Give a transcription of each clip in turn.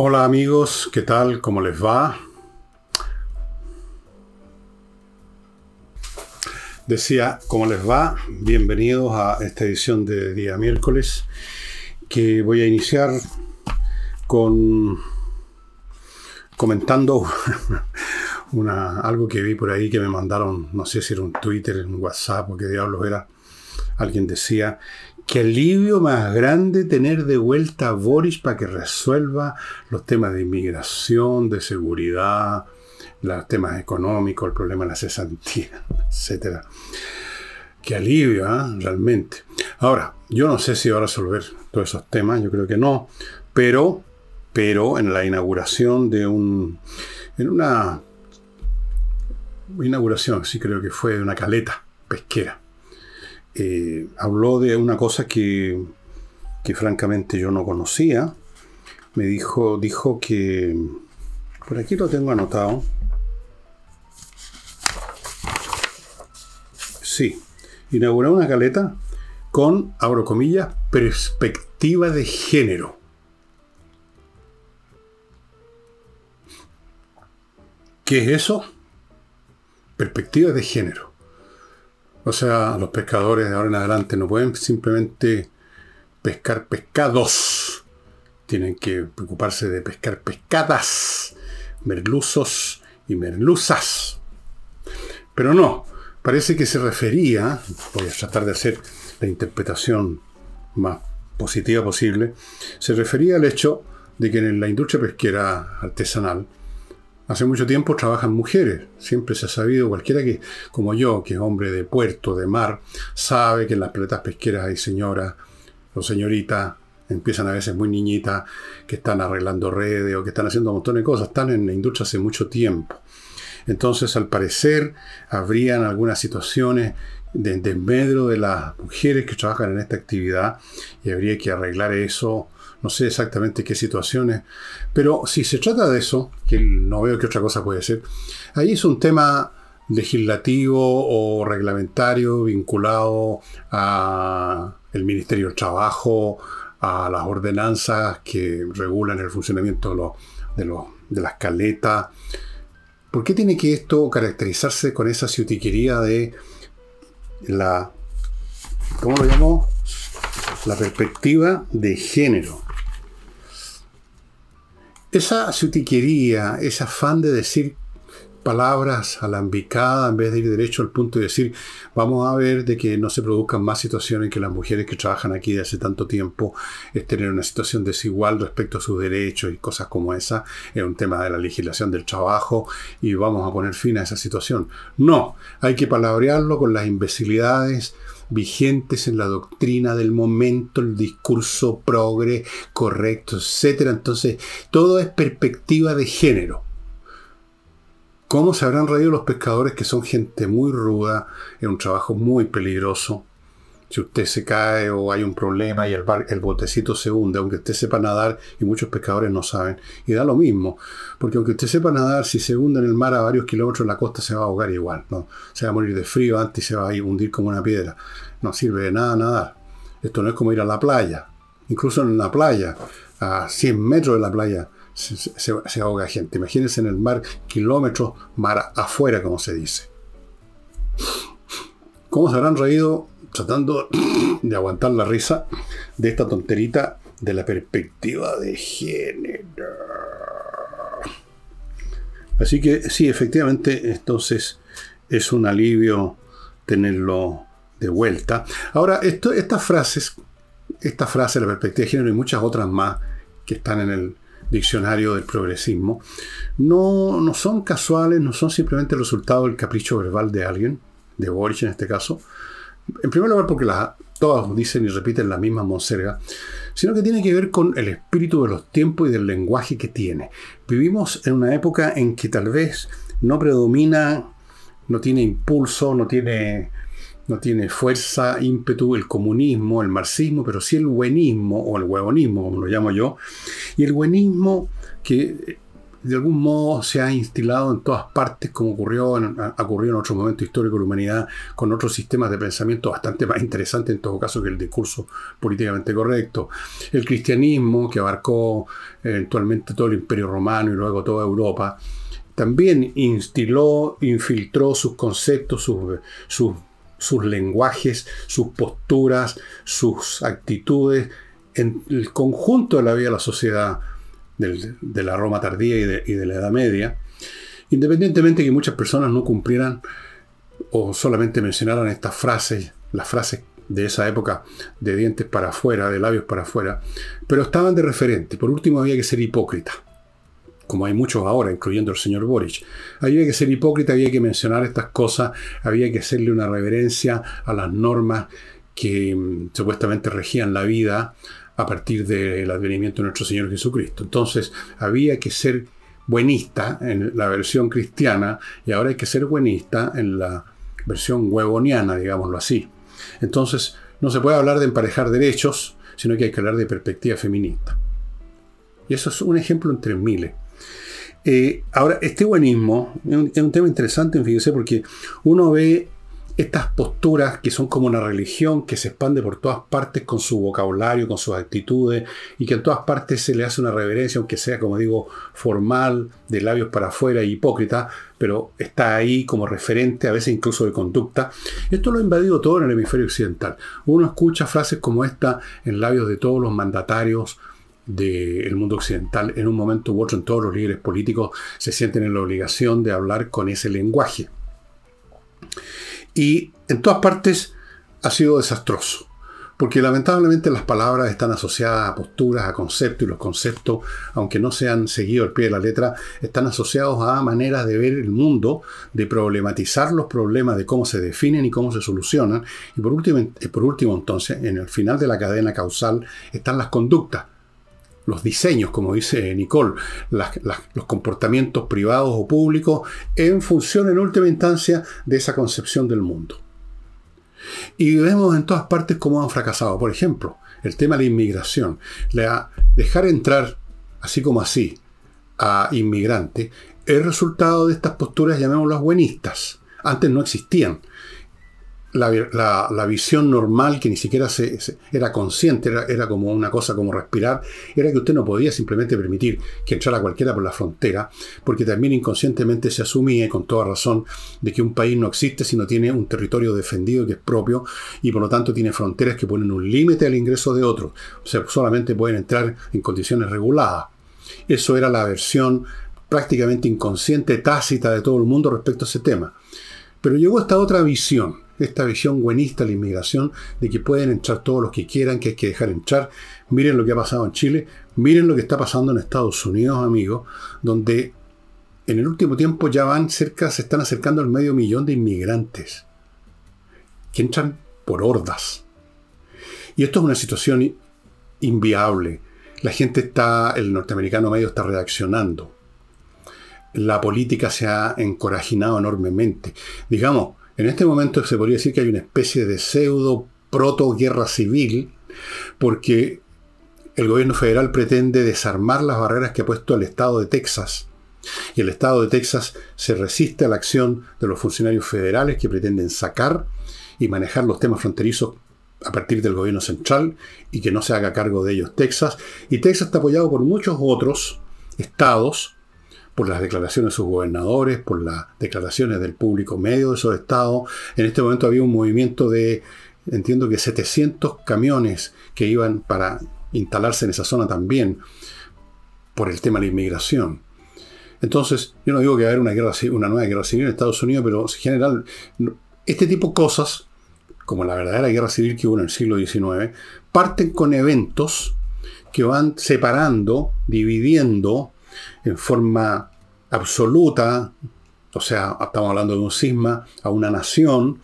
Hola amigos, ¿qué tal? ¿Cómo les va? Decía, ¿cómo les va? Bienvenidos a esta edición de día miércoles que voy a iniciar con comentando una, algo que vi por ahí que me mandaron, no sé si era un Twitter, un WhatsApp o qué diablos era. Alguien decía, qué alivio más grande tener de vuelta a Boris para que resuelva los temas de inmigración, de seguridad, los temas económicos, el problema de la cesantía, etc. Qué alivio, ¿eh? realmente. Ahora, yo no sé si va a resolver todos esos temas, yo creo que no, pero, pero en la inauguración de un, en una inauguración, sí creo que fue de una caleta pesquera eh, habló de una cosa que, que, francamente yo no conocía. Me dijo, dijo que, por aquí lo tengo anotado. Sí, inauguró una caleta con, abro comillas, perspectiva de género. ¿Qué es eso? Perspectiva de género. O sea, los pescadores de ahora en adelante no pueden simplemente pescar pescados. Tienen que preocuparse de pescar pescadas, merluzos y merluzas. Pero no, parece que se refería, voy a tratar de hacer la interpretación más positiva posible, se refería al hecho de que en la industria pesquera artesanal Hace mucho tiempo trabajan mujeres. Siempre se ha sabido, cualquiera que, como yo, que es hombre de puerto, de mar, sabe que en las paletas pesqueras hay señoras o señoritas, empiezan a veces muy niñitas, que están arreglando redes o que están haciendo un montón de cosas. Están en la industria hace mucho tiempo. Entonces, al parecer, habrían algunas situaciones de desmedro de las mujeres que trabajan en esta actividad y habría que arreglar eso no sé exactamente qué situaciones, pero si se trata de eso, que no veo qué otra cosa puede ser, ahí es un tema legislativo o reglamentario vinculado a el Ministerio del Trabajo, a las ordenanzas que regulan el funcionamiento de, los, de, las caletas. ¿Por qué tiene que esto caracterizarse con esa ciutiquería de la, ¿cómo lo llamó? La perspectiva de género. Esa sutiquería, ese afán de decir palabras alambicadas en vez de ir derecho al punto de decir, vamos a ver de que no se produzcan más situaciones en que las mujeres que trabajan aquí de hace tanto tiempo estén en una situación desigual respecto a sus derechos y cosas como esa, es un tema de la legislación del trabajo y vamos a poner fin a esa situación. No, hay que palabrearlo con las imbecilidades vigentes en la doctrina del momento, el discurso progre, correcto, etc. Entonces, todo es perspectiva de género. ¿Cómo se habrán reído los pescadores que son gente muy ruda, en un trabajo muy peligroso? Si usted se cae o hay un problema y el, el botecito se hunde, aunque usted sepa nadar, y muchos pescadores no saben, y da lo mismo, porque aunque usted sepa nadar, si se hunde en el mar a varios kilómetros de la costa se va a ahogar igual, ¿no? Se va a morir de frío antes y se va a hundir como una piedra. No sirve de nada nadar. Esto no es como ir a la playa. Incluso en la playa, a 100 metros de la playa, se, ahoga gente. Imagínense en el mar, kilómetros mar afuera, como se dice. ¿Cómo se habrán reído tratando de aguantar la risa de esta tonterita de la perspectiva de género? Así que sí, efectivamente, entonces es un alivio tenerlo de vuelta. Ahora, estas frases, esta frase, la perspectiva de género y muchas otras más que están en el diccionario del progresismo, no, no son casuales, no son simplemente el resultado del capricho verbal de alguien, de Boris en este caso. En primer lugar, porque las, todas dicen y repiten la misma monserga, sino que tiene que ver con el espíritu de los tiempos y del lenguaje que tiene. Vivimos en una época en que tal vez no predomina, no tiene impulso, no tiene no tiene fuerza, ímpetu el comunismo, el marxismo, pero sí el buenismo o el huevonismo, como lo llamo yo. Y el buenismo que de algún modo se ha instilado en todas partes, como ocurrió en, ocurrido en otro momento histórico de la humanidad, con otros sistemas de pensamiento bastante más interesantes en todo caso que el discurso políticamente correcto. El cristianismo, que abarcó eventualmente todo el imperio romano y luego toda Europa, también instiló, infiltró sus conceptos, sus, sus, sus lenguajes, sus posturas, sus actitudes en el conjunto de la vida de la sociedad de la Roma tardía y de, la Edad Media, independientemente de que muchas personas no cumplieran o solamente mencionaran estas frases, las frases de esa época de dientes para afuera, de labios para afuera, pero estaban de referente. Por último, había que ser hipócrita, como hay muchos ahora, incluyendo el señor Boric. Había que ser hipócrita, había que mencionar estas cosas, había que hacerle una reverencia a las normas que mm, supuestamente regían la vida, a partir del advenimiento de nuestro Señor Jesucristo. Entonces había que ser buenista en la versión cristiana y ahora hay que ser buenista en la versión huevoniana, digámoslo así. Entonces no se puede hablar de emparejar derechos, sino que hay que hablar de perspectiva feminista. Y eso es un ejemplo entre miles. Eh, ahora, este buenismo es un, es un tema interesante, fíjese, porque uno ve estas posturas que son como una religión que se expande por todas partes con su vocabulario, con sus actitudes, y que en todas partes se le hace una reverencia, aunque sea, como digo, formal, de labios para afuera y hipócrita, pero está ahí como referente, a veces incluso de conducta. Esto lo ha invadido todo en el hemisferio occidental. Uno escucha frases como esta en labios de todos los mandatarios del mundo occidental, en un momento u otro, en todos los líderes políticos se sienten en la obligación de hablar con ese lenguaje y en todas partes ha sido desastroso. Porque lamentablemente las palabras están asociadas a posturas, a conceptos, y los conceptos, aunque no sean seguido al pie de la letra, están asociados a maneras de ver el mundo, de problematizar los problemas, de cómo se definen y cómo se solucionan. Y por último, eh, por último entonces, en el final de la cadena causal están las conductas los diseños, como dice Nicole, los comportamientos privados o públicos, en función en última instancia de esa concepción del mundo. Y vemos en todas partes cómo han fracasado. Por ejemplo, el tema de la inmigración. dejar entrar, así como así, a inmigrantes, es resultado de estas posturas, llamémoslas buenistas. Antes no existían la, visión normal, que ni siquiera se, era consciente, era, como una cosa como respirar, era que usted no podía simplemente permitir que entrara cualquiera por la frontera, porque también inconscientemente se asumía, con toda razón, de que un país no existe si no tiene un territorio defendido que es propio y por lo tanto tiene fronteras que ponen un límite al ingreso de otros. O sea, solamente pueden entrar en condiciones reguladas. Eso era la versión prácticamente inconsciente, tácita de todo el mundo respecto a ese tema. Pero llegó esta otra visión, esta visión buenista de la inmigración, de que pueden entrar todos los que quieran, que hay que dejar entrar. Miren lo que ha pasado en Chile, miren lo que está pasando en Estados Unidos, amigos, donde en el último tiempo ya van cerca, se están acercando al medio millón de inmigrantes que entran por hordas. Y esto es una situación inviable. La gente está, el norteamericano medio está reaccionando. La política se ha encorajinado enormemente. Digamos, en este momento se podría decir que hay una especie de pseudo proto-guerra civil, porque el gobierno federal pretende desarmar las barreras que ha puesto el Estado de Texas. Y el Estado de Texas se resiste a la acción de los funcionarios federales que pretenden sacar y manejar los temas fronterizos a partir del gobierno central y que no se haga cargo de ellos Texas. Y Texas está apoyado por muchos otros estados por las declaraciones de sus gobernadores, por las declaraciones del público medio de esos estados. En este momento había un movimiento de, entiendo que 700 camiones que iban para instalarse en esa zona también por el tema de la inmigración. Entonces, yo no digo que va a haber una, guerra, una nueva guerra civil en Estados Unidos, pero en general, este tipo de cosas, como la verdadera guerra civil que hubo en el siglo XIX, parten con eventos que van separando, dividiendo en forma absoluta, o sea, estamos hablando de un cisma, a una nación,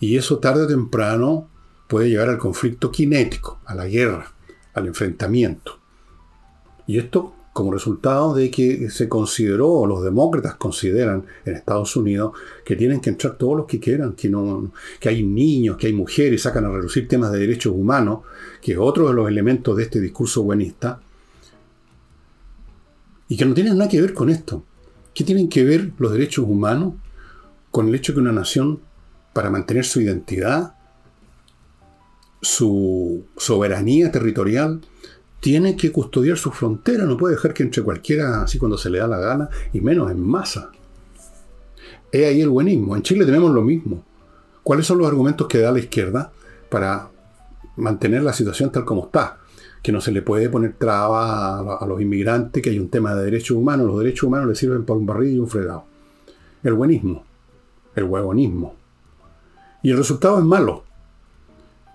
y eso tarde o temprano puede llevar al conflicto cinético, a la guerra, al enfrentamiento. Y esto como resultado de que se consideró, o los demócratas consideran en Estados Unidos, que tienen que entrar todos los que quieran, que, no, que hay niños, que hay mujeres, sacan a reducir temas de derechos humanos, que es otro de los elementos de este discurso buenista, y que no tienen nada que ver con esto. ¿Qué tienen que ver los derechos humanos con el hecho que una nación, para mantener su identidad, su soberanía territorial, tiene que custodiar su frontera, no puede dejar que entre cualquiera así cuando se le da la gana, y menos en masa. Es ahí el buenismo. En Chile tenemos lo mismo. ¿Cuáles son los argumentos que da la izquierda para mantener la situación tal como está? Que no se le puede poner trabas a, los inmigrantes, que hay un tema de derechos humanos. Los derechos humanos le sirven para un barril y un fregado. El buenismo, el huevonismo. Y el resultado es malo.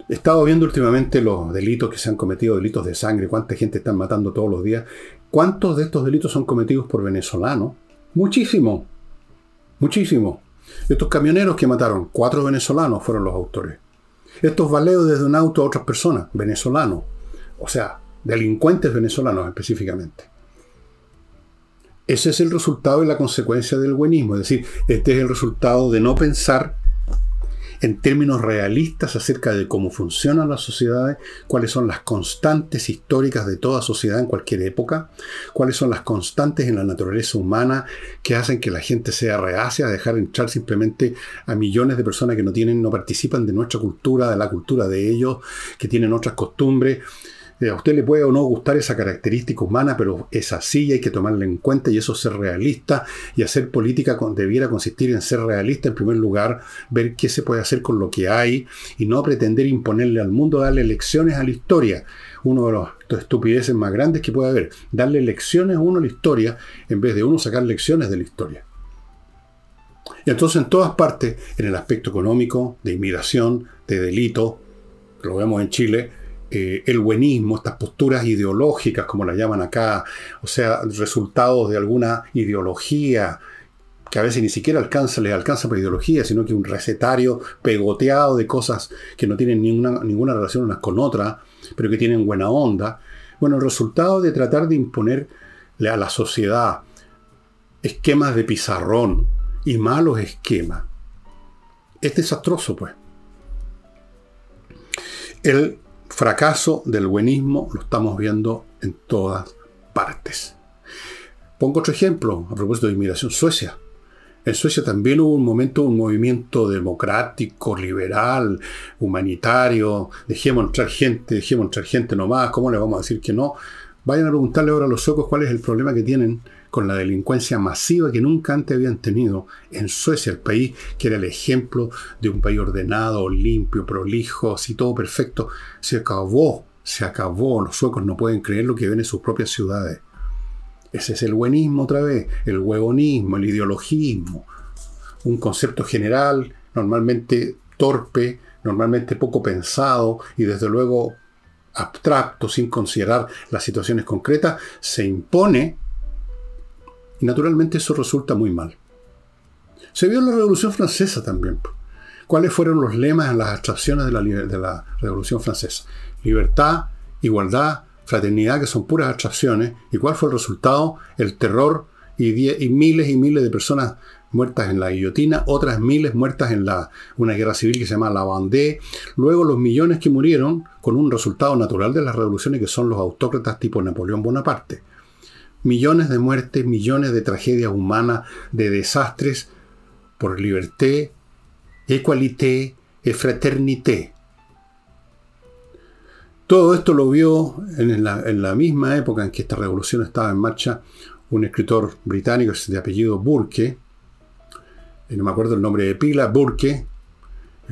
He estado viendo últimamente los delitos que se han cometido, delitos de sangre, cuánta gente están matando todos los días. ¿Cuántos de estos delitos son cometidos por venezolanos? Muchísimo. Muchísimo. Estos camioneros que mataron, cuatro venezolanos fueron los autores. Estos baleos desde un auto a otras personas, venezolanos. O sea, delincuentes venezolanos específicamente. Ese es el resultado y la consecuencia del buenismo. Es decir, este es el resultado de no pensar en términos realistas acerca de cómo funcionan las sociedades, cuáles son las constantes históricas de toda sociedad en cualquier época, cuáles son las constantes en la naturaleza humana que hacen que la gente sea reacia a dejar entrar simplemente a millones de personas que no tienen, no participan de nuestra cultura, de la cultura de ellos, que tienen otras costumbres. A usted le puede o no gustar esa característica humana, pero es así y hay que tomarla en cuenta y eso es ser realista y hacer política debiera consistir en ser realista en primer lugar, ver qué se puede hacer con lo que hay y no pretender imponerle al mundo, darle lecciones a la historia. Uno de los estupideces más grandes que puede haber, darle lecciones a uno a la historia en vez de uno sacar lecciones de la historia. Y entonces en todas partes, en el aspecto económico, de inmigración, de delito, lo vemos en Chile, eh, el buenismo, estas posturas ideológicas, como las llaman acá, o sea, resultados de alguna ideología que a veces ni siquiera alcanza, les alcanza por ideología, sino que un recetario pegoteado de cosas que no tienen ninguna, ninguna relación unas con otras, pero que tienen buena onda. Bueno, el resultado de tratar de imponerle a la sociedad esquemas de pizarrón y malos esquemas es desastroso, pues. El fracaso del buenismo lo estamos viendo en todas partes. Pongo otro ejemplo a propósito de inmigración. Suecia. En Suecia también hubo un momento, un movimiento democrático, liberal, humanitario. Dejemos entrar gente, dejemos entrar gente nomás. ¿Cómo le vamos a decir que no? Vayan a preguntarle ahora a los suecos cuál es el problema que tienen con la delincuencia masiva que nunca antes habían tenido en Suecia, el país que era el ejemplo de un país ordenado, limpio, prolijo, así todo perfecto. Se acabó, se acabó. Los suecos no pueden creer lo que ven en sus propias ciudades. Ese es el buenismo otra vez, el huevonismo, el ideologismo. Un concepto general, normalmente torpe, normalmente poco pensado y desde luego abstracto, sin considerar las situaciones concretas, se impone y naturalmente eso resulta muy mal. Se vio en la Revolución Francesa también. ¿Cuáles fueron los lemas las abstracciones de la, de la Revolución Francesa? Libertad, igualdad, fraternidad, que son puras abstracciones. ¿Y cuál fue el resultado? El terror y, y miles y miles de personas muertas en la guillotina, otras miles muertas en la, una guerra civil que se llama la Vendée, luego los millones que murieron con un resultado natural de las revoluciones que son los autócratas tipo Napoleón Bonaparte millones de muertes, millones de tragedias humanas, de desastres por liberté, equalité fraternité. Todo esto lo vio en la, misma época en que esta revolución estaba en marcha un escritor británico de apellido Burke, y no me acuerdo el nombre de pila, Burke,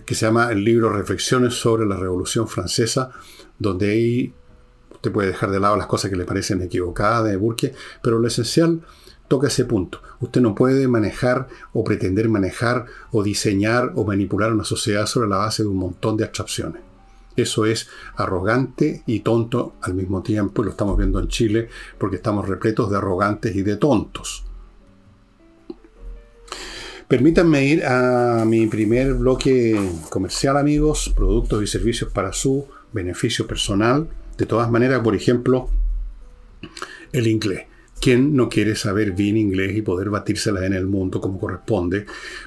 que se llama el libro Reflexiones sobre la Revolución Francesa, donde hay Puede dejar de lado las cosas que le parecen equivocadas de Burke, pero lo esencial toca ese punto. Usted no puede manejar o pretender manejar o diseñar o manipular una sociedad sobre la base de un montón de abstracciones. Eso es arrogante y tonto al mismo tiempo, y lo estamos viendo en Chile porque estamos repletos de arrogantes y de tontos. Permítanme ir a mi primer bloque comercial, amigos, productos y servicios para su beneficio personal. De todas maneras, por ejemplo, el inglés. ¿Quién no quiere saber bien inglés y poder batírsela en el mundo como corresponde?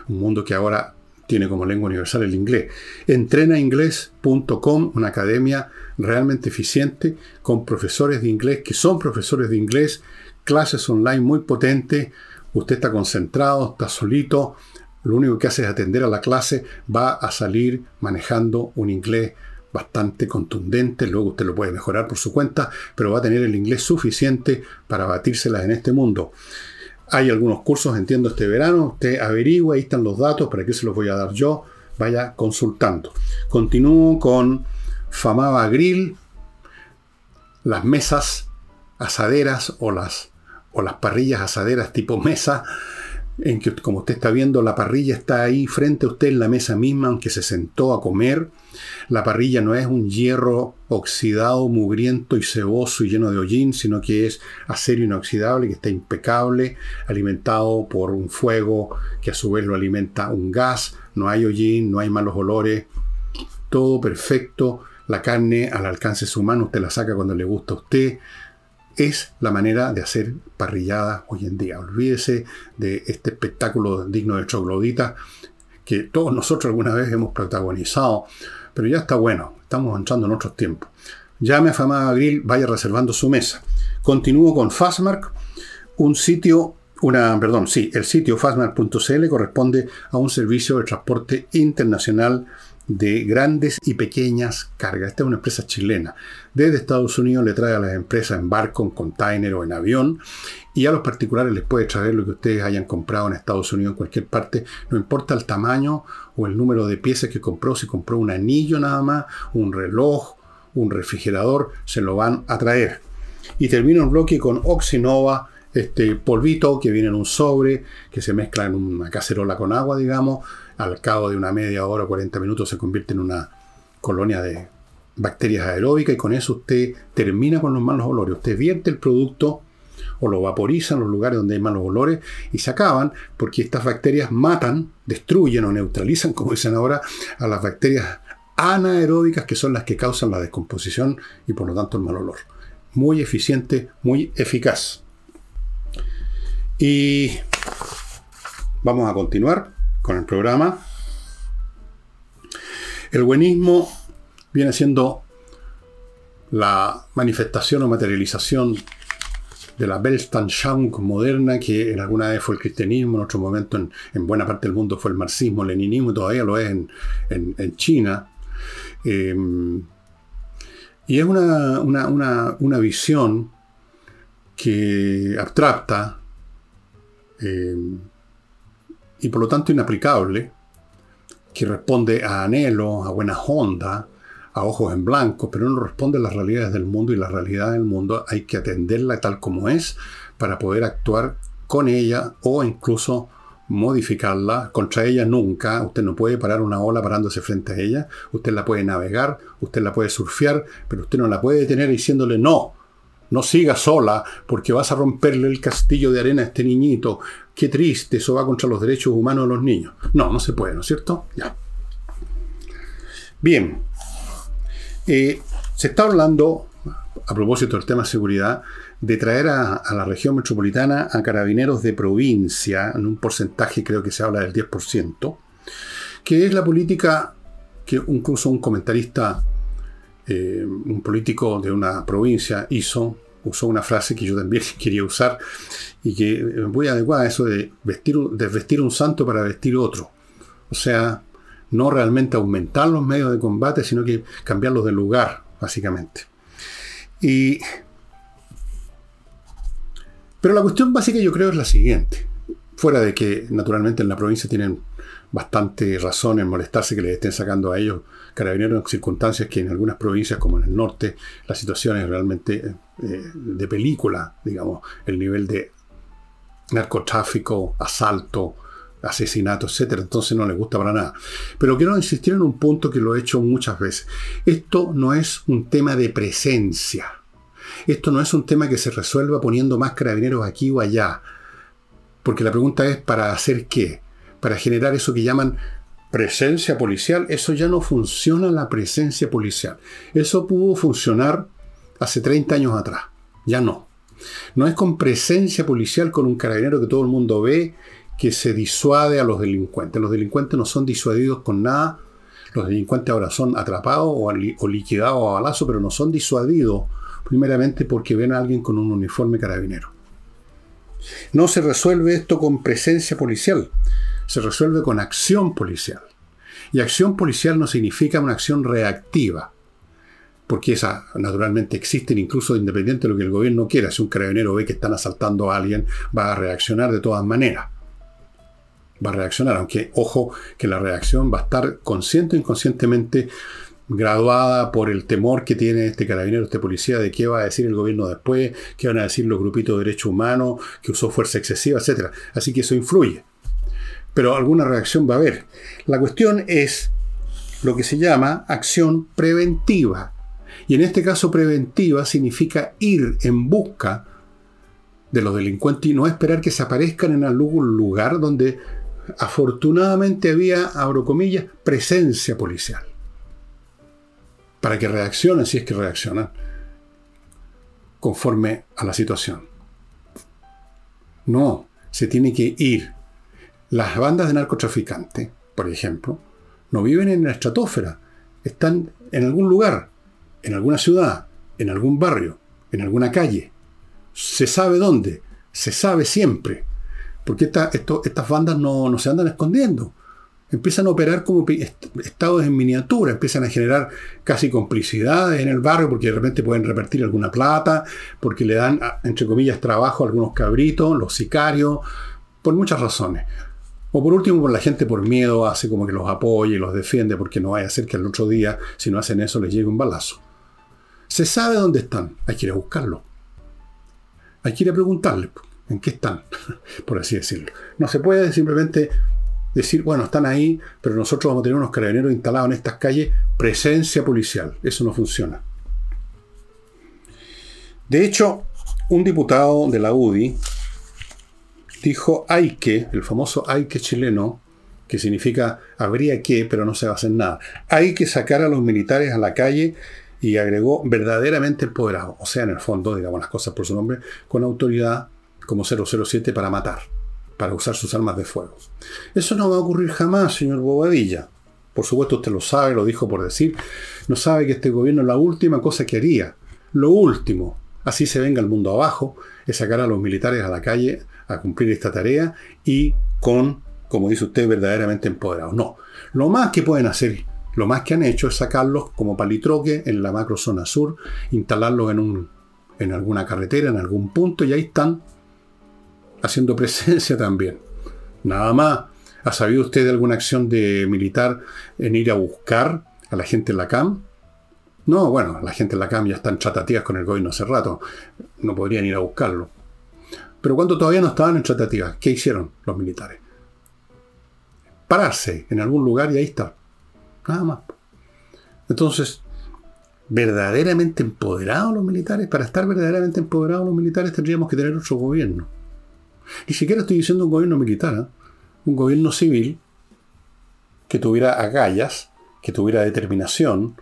Un mundo que ahora tiene como lengua universal el inglés. Entrenainglés.com, una academia realmente eficiente con profesores de inglés que son profesores de inglés clases online muy potentes, usted está concentrado, está solito, lo único que hace es atender a la clase, va a salir manejando un inglés bastante contundente, luego usted lo puede mejorar por su cuenta, pero va a tener el inglés suficiente para batírselas en este mundo. Hay algunos cursos, entiendo, este verano, usted averigua, ahí están los datos, para qué se los voy a dar yo, vaya consultando. Continúo con Famaba Grill, las mesas asaderas o las, o las parrillas asaderas tipo mesa, en que como usted está viendo, la parrilla está ahí frente a usted en la mesa misma, aunque se sentó a comer. La parrilla no es un hierro oxidado, mugriento y ceboso y lleno de hollín, sino que es acero inoxidable, que está impecable, alimentado por un fuego que a su vez lo alimenta un gas. No hay hollín, no hay malos olores, todo perfecto. La carne al alcance de su mano, usted la saca cuando le gusta a usted es la manera de hacer parrillada hoy en día. Olvídese de este espectáculo digno de troglodita que todos nosotros alguna vez hemos protagonizado, pero ya está bueno, estamos entrando en otros tiempos. Llame a Famada Grill, vaya reservando su mesa. Continúo con Fastmark, un sitio, una, perdón, sí, el sitio fastmark.cl corresponde a un servicio de transporte internacional de grandes y pequeñas cargas. Esta es una empresa chilena. Desde Estados Unidos le trae a las empresas en barco, en container o en avión. Y a los particulares les puede traer lo que ustedes hayan comprado en Estados Unidos, en cualquier parte. No importa el tamaño o el número de piezas que compró. Si compró un anillo nada más, un reloj, un refrigerador, se lo van a traer. Y termino el bloque con Oxinova este polvito que viene en un sobre, que se mezcla en una cacerola con agua, digamos, al cabo de una media hora o 40 minutos se convierte en una colonia de bacterias aeróbicas y con eso usted termina con los malos olores. Usted vierte el producto o lo vaporiza en los lugares donde hay malos olores y se acaban porque estas bacterias matan, destruyen o neutralizan, como dicen ahora, a las bacterias anaeróbicas que son las que causan la descomposición y por lo tanto el mal olor. Muy eficiente, muy eficaz. Y vamos a continuar con el programa. El buenismo viene siendo la manifestación o materialización de la Weltanschauung moderna, que en alguna vez fue el cristianismo, en otro momento en, buena parte del mundo fue el marxismo, el leninismo, todavía lo es en, China. Em, y es una, una, visión que abstracta, em, y por lo tanto inaplicable, que responde a anhelo, a buena onda, a ojos en blanco, pero no responde a las realidades del mundo y la realidad del mundo hay que atenderla tal como es para poder actuar con ella o incluso modificarla. Contra ella nunca. Usted no puede parar una ola parándose frente a ella. Usted la puede navegar, usted la puede surfear, pero usted no la puede detener diciéndole no. No siga sola porque vas a romperle el castillo de arena a este niñito qué triste, eso va contra los derechos humanos de los niños. No, no se puede, ¿no es cierto? Ya. Bien. Eh, se está hablando, a propósito del tema de seguridad, de traer a, la región metropolitana a carabineros de provincia, en un porcentaje creo que se habla del 10%, que es la política que incluso un comentarista, eh, un político de una provincia hizo, usó una frase que yo también quería usar, y que voy a adecuar a eso de vestir, vestir un santo para vestir otro. O sea, no realmente aumentar los medios de combate, sino que cambiarlos de lugar, básicamente. Y, pero la cuestión básica yo creo es la siguiente. Fuera de que naturalmente en la provincia tienen bastante razón en molestarse que les estén sacando a ellos carabineros en circunstancias que en algunas provincias como en el norte la situación es realmente eh, de película, digamos, el nivel de narcotráfico, asalto, asesinato, etc. Entonces no les gusta para nada. Pero quiero insistir en un punto que lo he hecho muchas veces. Esto no es un tema de presencia. Esto no es un tema que se resuelva poniendo más carabineros aquí o allá. Porque la pregunta es, ¿para hacer qué? Para generar eso que llaman presencia policial. Eso ya no funciona la presencia policial. Eso pudo funcionar hace 30 años atrás. Ya no. No es con presencia policial, con un carabinero que todo el mundo ve, que se disuade a los delincuentes. Los delincuentes no son disuadidos con nada. Los delincuentes ahora son atrapados o, liquidados a balazo, pero no son disuadidos primeramente porque ven a alguien con un uniforme carabinero. No se resuelve esto con presencia policial, se resuelve con acción policial. Y acción policial no significa una acción reactiva, porque esa naturalmente existen incluso independiente de lo que el gobierno quiera. Si un carabinero ve que están asaltando a alguien, va a reaccionar de todas maneras. Va a reaccionar, aunque ojo que la reacción va a estar consciente o inconscientemente graduada por el temor que tiene este carabinero, este policía, de qué va a decir el gobierno después, qué van a decir los grupitos de derechos humanos, que usó fuerza excesiva, etc. Así que eso influye. Pero alguna reacción va a haber. La cuestión es lo que se llama acción preventiva. Y en este caso preventiva significa ir en busca de los delincuentes y no esperar que se aparezcan en algún lugar donde afortunadamente había, abro comillas, presencia policial para que reaccionen, si es que reaccionan, conforme a la situación. No, se tiene que ir. Las bandas de narcotraficantes, por ejemplo, no viven en la estratosfera, están en algún lugar, en alguna ciudad, en algún barrio, en alguna calle. Se sabe dónde, se sabe siempre. Porque estas bandas no, no se andan escondiendo empiezan a operar como estados en miniatura, empiezan a generar casi complicidades en el barrio porque de repente pueden repartir alguna plata, porque le dan, entre comillas, trabajo a algunos cabritos, los sicarios, por muchas razones. O por último, por la gente por miedo hace como que los apoye y los defiende porque no vaya a ser que el otro día, si no hacen eso, les llegue un balazo. Se sabe dónde están, hay que ir a buscarlo. Hay que ir a preguntarle en qué están, por así decirlo. No se puede simplemente decir, bueno, están ahí, pero nosotros vamos a tener unos carabineros instalados en estas calles, presencia policial. Eso no funciona. De hecho, un diputado de la UDI dijo hay que, el famoso hay que chileno, que significa habría que, pero no se va a hacer nada. Hay que sacar a los militares a la calle y agregó verdaderamente empoderado, o sea, en el fondo, digamos las cosas por su nombre, con autoridad como 007 para matar para usar sus armas de fuego. Eso no va a ocurrir jamás, señor Bobadilla. Por supuesto, usted lo sabe, lo dijo por decir. No sabe que este gobierno la última cosa que haría, lo último, así se venga el mundo abajo, es sacar a los militares a la calle a cumplir esta tarea y con, como dice usted, verdaderamente empoderados. No, lo más que pueden hacer, lo más que han hecho es sacarlos como palitroque en la macrozona sur, instalarlos en, un, en alguna carretera, en algún punto, y ahí están haciendo presencia también. Nada más. ¿Ha sabido usted de alguna acción de militar en ir a buscar a la gente en la CAM? No, bueno, la gente en la CAM ya están tratativas con el gobierno hace rato. No podrían ir a buscarlo. Pero cuando todavía no estaban en tratativas, ¿qué hicieron los militares? Pararse en algún lugar y ahí está. Nada más. Entonces, verdaderamente empoderados los militares, para estar verdaderamente empoderados los militares tendríamos que tener otro gobierno. Ni siquiera estoy diciendo un gobierno militar, ¿eh? un gobierno civil que tuviera agallas, que tuviera determinación,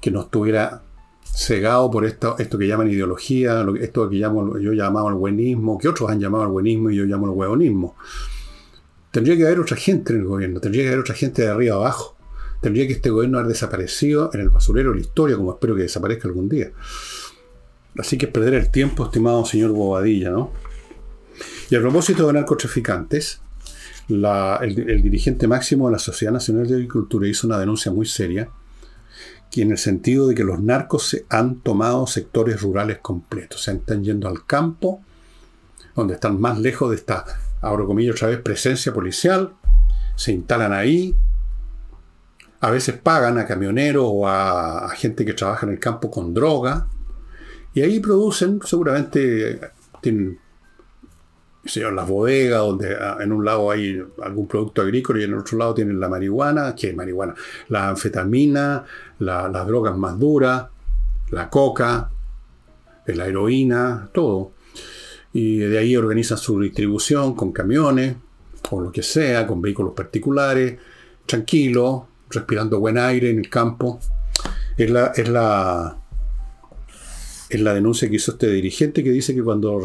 que no estuviera cegado por esto, esto que llaman ideología, esto que llamo, yo llamaba el buenismo, que otros han llamado el buenismo y yo llamo el hueonismo. Tendría que haber otra gente en el gobierno, tendría que haber otra gente de arriba abajo. Tendría que este gobierno haber desaparecido en el basurero de la historia, como espero que desaparezca algún día. Así que es perder el tiempo, estimado señor Bobadilla, ¿no? Y a propósito de narcotraficantes, el, dirigente máximo de la Sociedad Nacional de Agricultura hizo una denuncia muy seria, que en el sentido de que los narcos se han tomado sectores rurales completos, se están yendo al campo, donde están más lejos de esta, abro comillas otra vez, presencia policial, se instalan ahí, a veces pagan a camioneros o a, a gente que trabaja en el campo con droga, y ahí producen, seguramente tienen las bodegas, donde ah, en un lado hay algún producto agrícola y en el otro lado tienen la marihuana, que marihuana, la anfetamina, las drogas más duras, la coca, la heroína, todo. Y de ahí organizan su distribución con camiones, o lo que sea, con vehículos particulares, tranquilo, respirando buen aire en el campo. Es la, es la, es la denuncia que hizo este dirigente que dice que cuando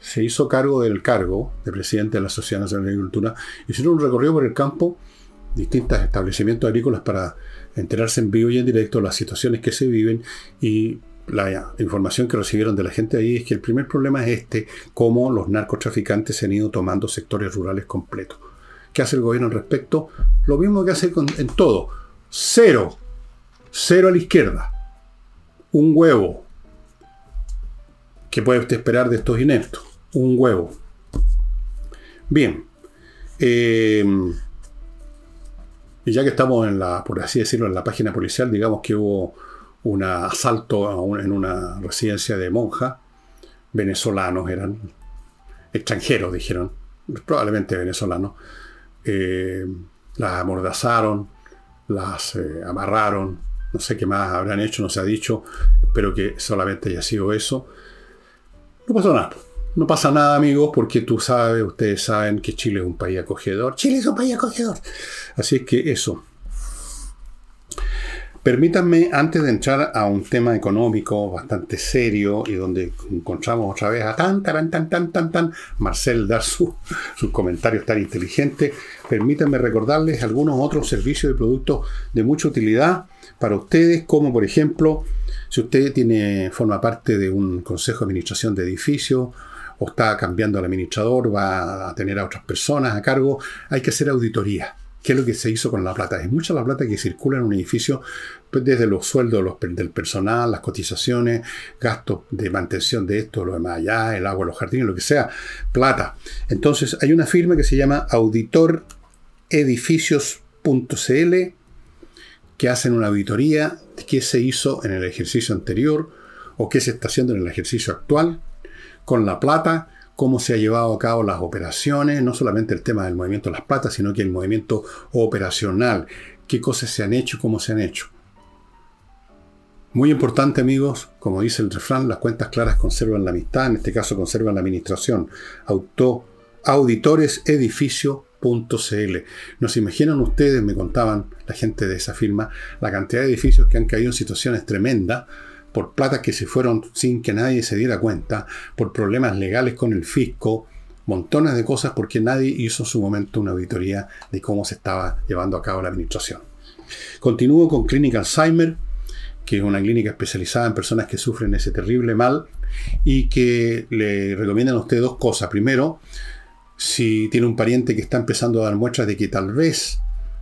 se hizo cargo del cargo de presidente de la Sociedad Nacional de Agricultura, hicieron un recorrido por el campo, distintos establecimientos agrícolas para enterarse en vivo y en directo de las situaciones que se viven y la información que recibieron de la gente ahí es que el primer problema es este, cómo los narcotraficantes se han ido tomando sectores rurales completos. ¿Qué hace el gobierno al respecto? Lo mismo que hace en todo. Cero. Cero a la izquierda. Un huevo. ¿Qué puede usted esperar de estos ineptos? Un huevo. Bien. Eh, y ya que estamos en la, por así decirlo, en la página policial, digamos que hubo un asalto en una residencia de monjas, venezolanos eran, extranjeros dijeron, probablemente venezolanos, eh, las amordazaron, las eh, amarraron, no sé qué más habrán hecho, no se ha dicho, espero que solamente haya sido eso. No pasó nada. No pasa nada, amigos, porque tú sabes, ustedes saben que Chile es un país acogedor. Chile es un país acogedor. Así es que eso. Permítanme, antes de entrar a un tema económico bastante serio y donde encontramos otra vez a tan, tan, tan, tan, tan, tan, Marcel dar sus comentarios tan inteligentes, permítanme recordarles algunos otros servicios y productos de mucha utilidad para ustedes, como por ejemplo, si usted tiene, forma parte de un consejo de administración de edificio, o está cambiando al administrador, va a tener a otras personas a cargo, hay que hacer auditoría. ¿Qué es lo que se hizo con la plata? Es mucha la plata que circula en un edificio, pues desde los sueldos del personal, las cotizaciones, gastos de mantención de esto, lo demás allá, el agua, los jardines, lo que sea, plata. Entonces hay una firma que se llama auditoredificios.cl que hacen una auditoría de qué se hizo en el ejercicio anterior o qué se está haciendo en el ejercicio actual con la plata cómo se ha llevado a cabo las operaciones, no solamente el tema del movimiento de las platas, sino que el movimiento operacional, qué cosas se han hecho y cómo se han hecho. Muy importante, amigos, como dice el refrán, las cuentas claras conservan la amistad, en este caso conservan la administración. Auto, auditoresedificio.cl. Nos imaginan ustedes, me contaban la gente de esa firma, la cantidad de edificios que han caído en situaciones tremendas por platas que se fueron sin que nadie se diera cuenta, por problemas legales con el fisco, montones de cosas porque nadie hizo en su momento una auditoría de cómo se estaba llevando a cabo la administración. Continúo con Clínica Alzheimer, que es una clínica especializada en personas que sufren ese terrible mal y que le recomiendan a usted dos cosas. Primero, si tiene un pariente que está empezando a dar muestras de que tal vez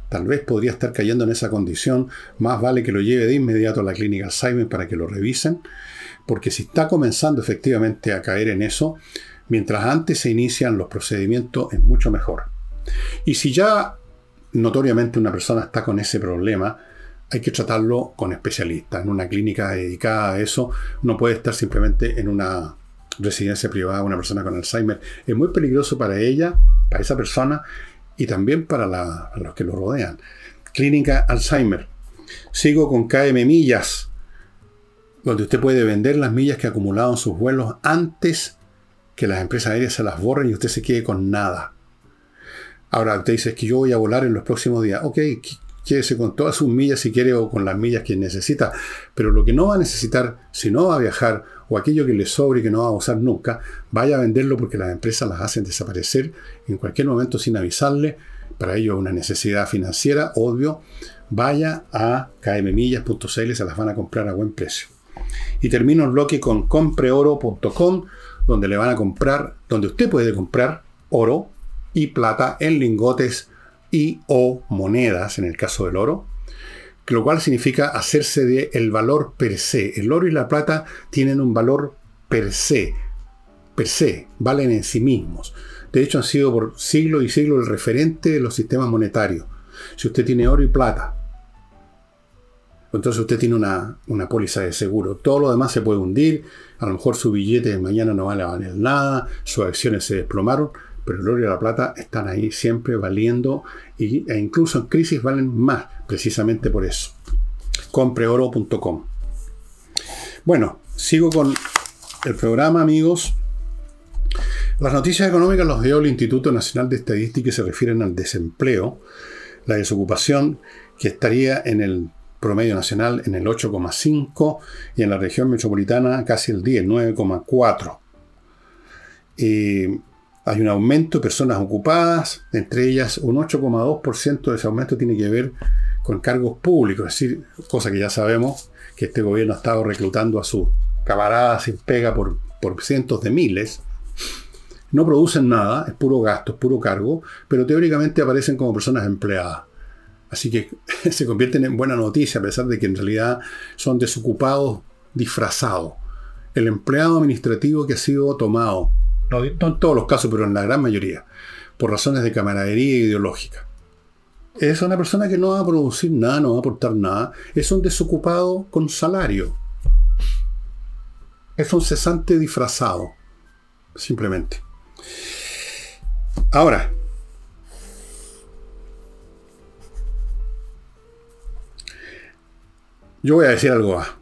tal vez podría estar cayendo en esa condición, más vale que lo lleve de inmediato a la clínica Alzheimer para que lo revisen, porque si está comenzando efectivamente a caer en eso, mientras antes se inician los procedimientos es mucho mejor. Y si ya notoriamente una persona está con ese problema, hay que tratarlo con especialistas, en una clínica dedicada a eso, no puede estar simplemente en una residencia privada una persona con Alzheimer. Es muy peligroso para ella, para esa persona, y también para, los que lo rodean. Clínica Alzheimer. Sigo con KM Millas, donde usted puede vender las millas que ha acumulado en sus vuelos antes que las empresas aéreas se las borren y usted se quede con nada. Ahora usted dice que yo voy a volar en los próximos días. Ok, quédese con todas sus millas si quiere o con las millas que necesita. Pero lo que no va a necesitar, si no va a viajar o aquello que le sobre y que no va a usar nunca, vaya a venderlo porque las empresas las hacen desaparecer en cualquier momento sin avisarle. Para ello una necesidad financiera, obvio. Vaya a kmmillas.cl, se las van a comprar a buen precio. Y termino el bloque con compreoro.com, donde le van a comprar, donde usted puede comprar oro y plata en lingotes y o monedas, en el caso del oro, lo cual significa hacerse de el valor per se. El oro y la plata tienen un valor per se, per se, valen en sí mismos. De hecho, han sido por siglos y siglos el referente de los sistemas monetarios. Si usted tiene oro y plata, entonces usted tiene una, una póliza de seguro. Todo lo demás se puede hundir. A lo mejor su billete de mañana no vale valer nada, sus acciones se desplomaron, pero el oro y la plata están ahí siempre valiendo y, e incluso en crisis valen más, precisamente por eso. Compreoro.com. Bueno, sigo con el programa, amigos. Las noticias económicas los dio el Instituto Nacional de Estadística y se refieren al desempleo, la desocupación, que estaría en el promedio nacional en el 8,5 y en la región metropolitana casi el 10, 9,4. Hay un aumento de personas ocupadas, entre ellas un 8,2% de ese aumento tiene que ver con cargos públicos, es decir, cosa que ya sabemos que este gobierno ha estado reclutando a sus camaradas sin pega por, por cientos de miles, no producen nada, es puro gasto, es puro cargo, pero teóricamente aparecen como personas empleadas. Así que se convierten en buena noticia, a pesar de que en realidad son desocupados disfrazados. El empleado administrativo que ha sido tomado, no, en todos los casos, pero en la gran mayoría, por razones de camaradería ideológica. Es una persona que no va a producir nada, no va a aportar nada. Es un desocupado con salario. Es un cesante disfrazado. Simplemente. Ahora, yo voy a decir algo más.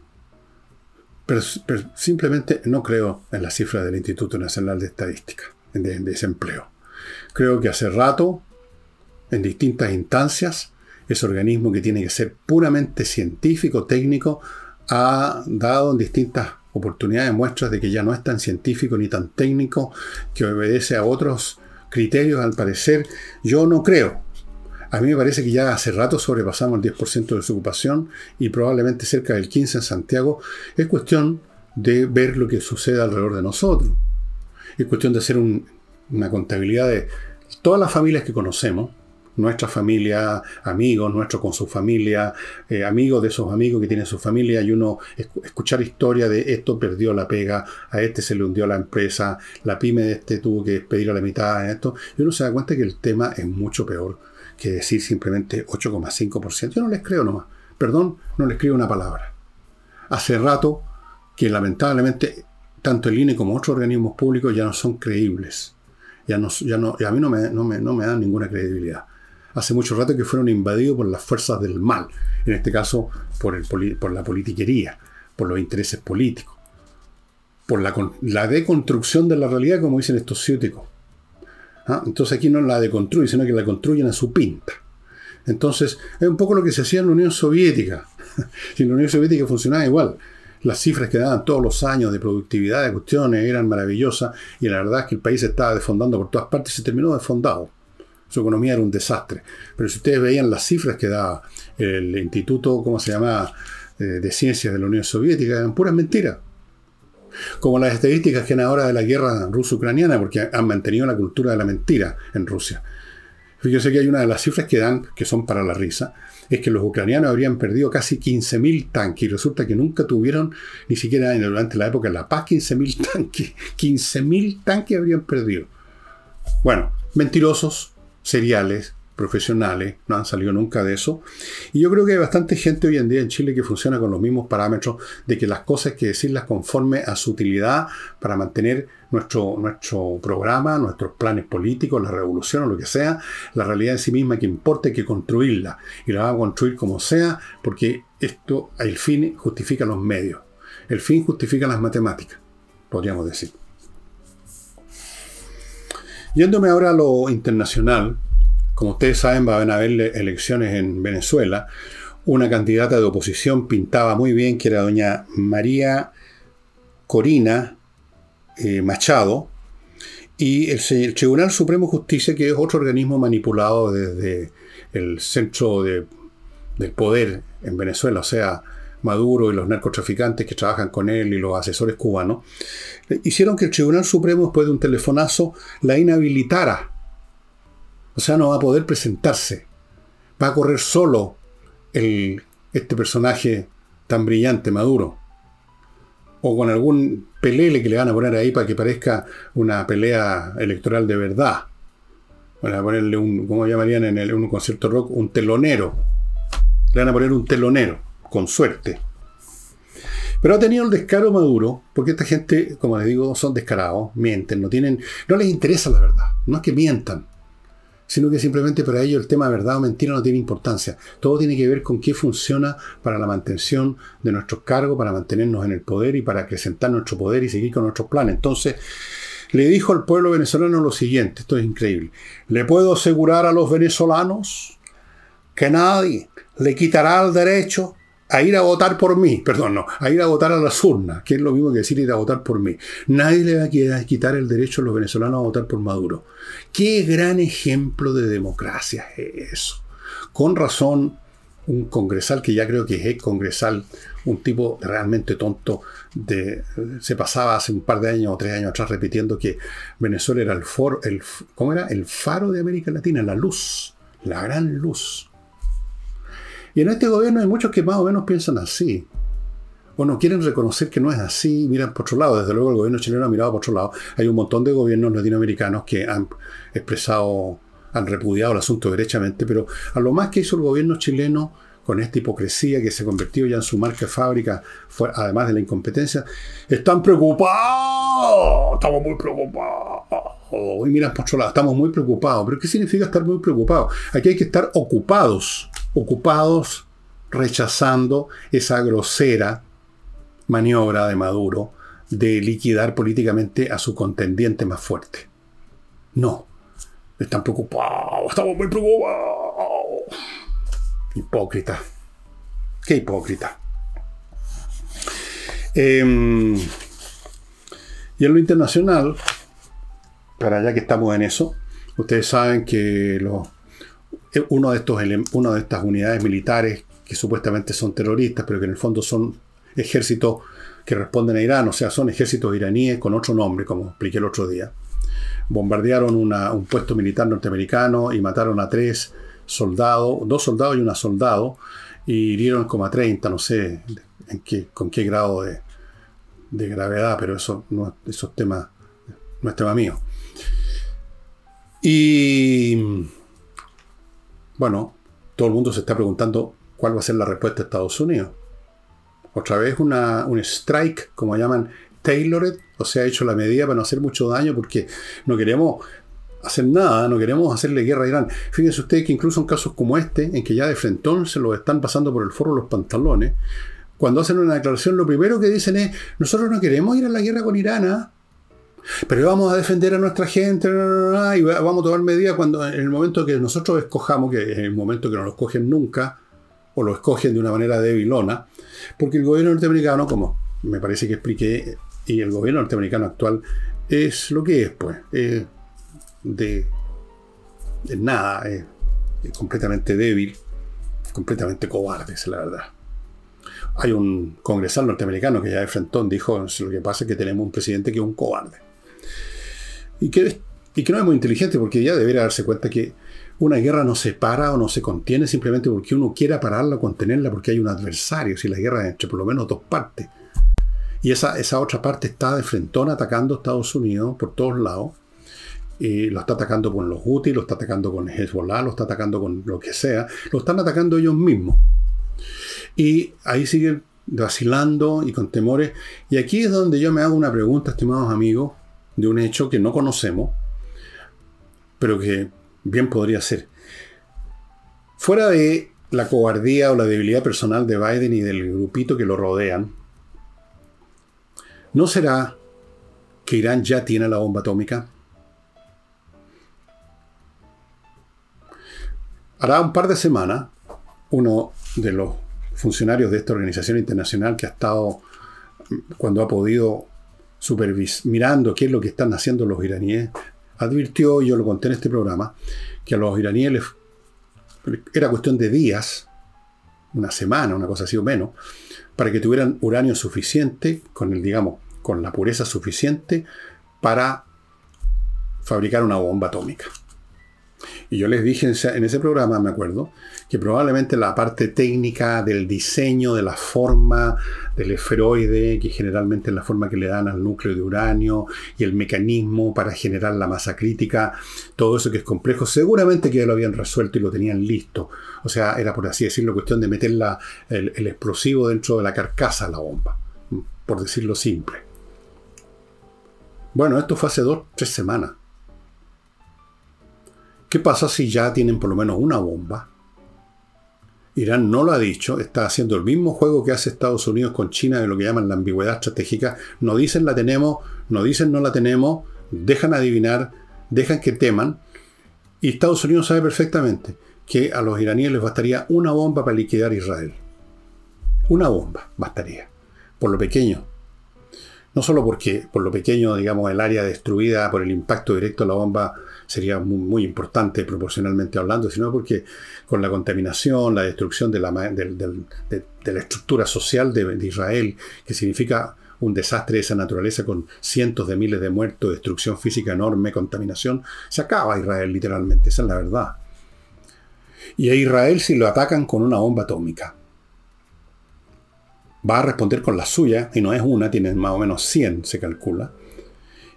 Pero, simplemente no creo en las cifras del Instituto Nacional de Estadística, de desempleo. Creo que hace rato, en distintas instancias, ese organismo que tiene que ser puramente científico, técnico, ha dado en distintas oportunidades muestras de que ya no es tan científico ni tan técnico, que obedece a otros criterios al parecer. Yo no creo. A mí me parece que ya hace rato sobrepasamos el 10% de desocupación y probablemente cerca del 15% en Santiago. Es cuestión de ver lo que sucede alrededor de nosotros. Es cuestión de hacer una contabilidad de todas las familias que conocemos, nuestra familia, amigos, nuestros con su familia, eh, amigos de esos amigos que tienen su familia, y uno escuchar historia de esto perdió la pega, a este se le hundió la empresa, la pyme de este tuvo que despedir a la mitad en esto, y uno se da cuenta que el tema es mucho peor que decir simplemente 8,5%. Yo no les creo nomás. Perdón, no les creo una palabra. Hace rato que lamentablemente tanto el INE como otros organismos públicos ya no son creíbles. Ya no, ya no, a mí no me, no me dan ninguna credibilidad hace mucho rato que fueron invadidos por las fuerzas del mal, en este caso por, el, por la politiquería, por los intereses políticos, por la, la deconstrucción de la realidad, como dicen estos ciúticos. ¿Ah? Entonces aquí no la deconstruyen, sino que la construyen a su pinta. Entonces, es un poco lo que se hacía en la Unión Soviética. si en la Unión Soviética funcionaba igual. Las cifras que daban todos los años de productividad de cuestiones eran maravillosas y la verdad es que el país estaba desfondando por todas partes y se terminó desfondado. Su economía era un desastre. Pero si ustedes veían las cifras que daba el Instituto, ¿cómo se llama?, eh, de Ciencias de la Unión Soviética, eran puras mentiras. Como las estadísticas ahora de la guerra ruso-ucraniana, porque han mantenido la cultura de la mentira en Rusia. Fíjense que hay una de las cifras que dan, que son para la risa, es que los ucranianos habrían perdido casi 15.000 tanques y resulta que nunca tuvieron, ni siquiera durante la época de la paz, 15.000 tanques. 15.000 tanques habrían perdido. Bueno, mentirosos, seriales, profesionales, no han salido nunca de eso. Y yo creo que hay bastante gente hoy en día en Chile que funciona con los mismos parámetros de que las cosas hay que decirlas conforme a su utilidad para mantener nuestro, nuestro programa, nuestros planes políticos, la revolución o lo que sea. La realidad en sí misma que importa hay que construirla. Y la vamos a construir como sea porque esto, el fin justifica los medios. El fin justifica las matemáticas, podríamos decir. Yéndome ahora a lo internacional, como ustedes saben, van a haber elecciones en Venezuela. Una candidata de oposición pintaba muy bien, que era doña María Corina eh, Machado, y el, Tribunal Supremo Justicia, que es otro organismo manipulado desde el centro del poder en Venezuela, o sea, Maduro y los narcotraficantes que trabajan con él y los asesores cubanos, hicieron que el Tribunal Supremo, después de un telefonazo, la inhabilitara. O sea, no va a poder presentarse. Va a correr solo el, este personaje tan brillante, Maduro. O con algún pelele que le van a poner ahí para que parezca una pelea electoral de verdad. Van a ponerle un, ¿cómo llamarían en, en un concierto rock? Un telonero. Le van a poner un telonero con suerte. Pero ha tenido el descaro Maduro, porque esta gente, como les digo, son descarados, mienten, no tienen, no les interesa la verdad, no es que mientan, sino que simplemente para ellos el tema de verdad o mentira no tiene importancia. Todo tiene que ver con qué funciona para la mantención de nuestros cargos, para mantenernos en el poder y para acrecentar nuestro poder y seguir con nuestros planes. Entonces, le dijo al pueblo venezolano lo siguiente, esto es increíble, le puedo asegurar a los venezolanos que nadie le quitará el derecho a ir a votar por mí, perdón, no, a ir a votar a las urnas, que es lo mismo que decir ir a votar por mí. Nadie le va a quitar el derecho a los venezolanos a votar por Maduro. Qué gran ejemplo de democracia es eso. Con razón, un congresal que ya creo que es ex congresal, un tipo realmente tonto, de, se pasaba hace un par de años o tres años atrás repitiendo que Venezuela era el, foro, el, ¿cómo era? el faro de América Latina, la luz, la gran luz. Y en este gobierno hay muchos que más o menos piensan así. O no quieren reconocer que no es así, miran por otro lado. Desde luego el gobierno chileno ha mirado por otro lado. Hay un montón de gobiernos latinoamericanos que han expresado han repudiado el asunto derechamente, pero a lo más que hizo el gobierno chileno con esta hipocresía que se convirtió ya en su marca fábrica, fue, además de la incompetencia, están preocupados, estamos muy preocupados. Y miran por otro lado, estamos muy preocupados. ¿Pero qué significa estar muy preocupados? Aquí hay que estar ocupados, ocupados rechazando esa grosera maniobra de Maduro de liquidar políticamente a su contendiente más fuerte. No, están preocupados, estamos muy preocupados. Hipócrita. Qué hipócrita. Em, y en lo internacional, para ya que estamos en eso, ustedes saben que eh, uno de estos, una de estas unidades militares que supuestamente son terroristas, pero que en el fondo son ejércitos que responden a Irán, o sea, son ejércitos iraníes con otro nombre, como expliqué el otro día bombardearon un puesto militar norteamericano y mataron a tres soldados, dos soldados y una soldado, y hirieron como a 30, no sé en qué, con qué grado de, gravedad, pero eso no, esos temas no es tema mío. Y bueno, todo el mundo se está preguntando cuál va a ser la respuesta de Estados Unidos. Otra vez una, un strike, como llaman tailored, o sea, ha hecho la medida para no hacer mucho daño porque no queremos hacer nada, no queremos hacerle guerra a Irán. Fíjense ustedes que incluso en casos como este, en que ya de frentón se lo están pasando por el foro los pantalones, cuando hacen una declaración, lo primero que dicen es, nosotros no queremos ir a la guerra con Irán, ¿ah? Pero vamos a defender a nuestra gente y vamos a tomar medidas cuando en el momento que nosotros escojamos, que es el momento que no lo escogen nunca, o lo escogen de una manera débilona, porque el gobierno norteamericano, como me parece que expliqué, y el gobierno norteamericano actual es lo que es, pues. de, de, nada, es, completamente débil, completamente cobarde, es la verdad. Hay un congresal norteamericano que ya de Frentón dijo, lo que pasa es que tenemos un presidente que es un cobarde. Y que, y que no es muy inteligente porque ya debería darse cuenta que una guerra no se para o no se contiene simplemente porque uno quiera pararla o contenerla porque hay un adversario, si la guerra es entre por lo menos dos partes. Y esa, esa otra parte está de frentón atacando a Estados Unidos por todos lados. Y lo está atacando con los Houthis, lo está atacando con Hezbollah, lo está atacando con lo que sea. Lo están atacando ellos mismos. Y ahí siguen vacilando y con temores. Y aquí es donde yo me hago una pregunta, estimados amigos, de un hecho que no conocemos, pero que bien podría ser. Fuera de la cobardía o la debilidad personal de Biden y del grupito que lo rodean, ¿No será que Irán ya tiene la bomba atómica? Hará un par de semanas, uno de los funcionarios de esta organización internacional que ha estado, cuando ha podido mirando qué es lo que están haciendo los iraníes, advirtió, yo lo conté en este programa, que a los iraníes les, era cuestión de días, una semana, una cosa así o menos, para que tuvieran uranio suficiente con el, digamos, con la pureza suficiente para fabricar una bomba atómica. Y yo les dije en ese programa, me acuerdo, que probablemente la parte técnica del diseño, de la forma del esferoide, que generalmente es la forma que le dan al núcleo de uranio, y el mecanismo para generar la masa crítica, todo eso que es complejo, seguramente que ya lo habían resuelto y lo tenían listo. O sea, era por así decirlo cuestión de meter el, el explosivo dentro de la carcasa de la bomba, por decirlo simple. Bueno, esto fue hace dos, tres semanas. ¿Qué pasa si ya tienen por lo menos una bomba? Irán no lo ha dicho, está haciendo el mismo juego que hace Estados Unidos con China de lo que llaman la ambigüedad estratégica. No dicen la tenemos, no dicen no la tenemos, dejan adivinar, dejan que teman. Y Estados Unidos sabe perfectamente que a los iraníes les bastaría una bomba para liquidar Israel. Una bomba bastaría, por lo pequeño, no solo porque por lo pequeño, digamos, el área destruida por el impacto directo de la bomba sería muy, importante proporcionalmente hablando, sino porque con la contaminación, la destrucción de la, estructura social de, Israel, que significa un desastre de esa naturaleza con cientos de miles de muertos, destrucción física enorme, contaminación, se acaba Israel literalmente, esa es la verdad. Y a Israel si lo atacan con una bomba atómica. Va a responder con la suya, y no es una, tiene más o menos 100, se calcula.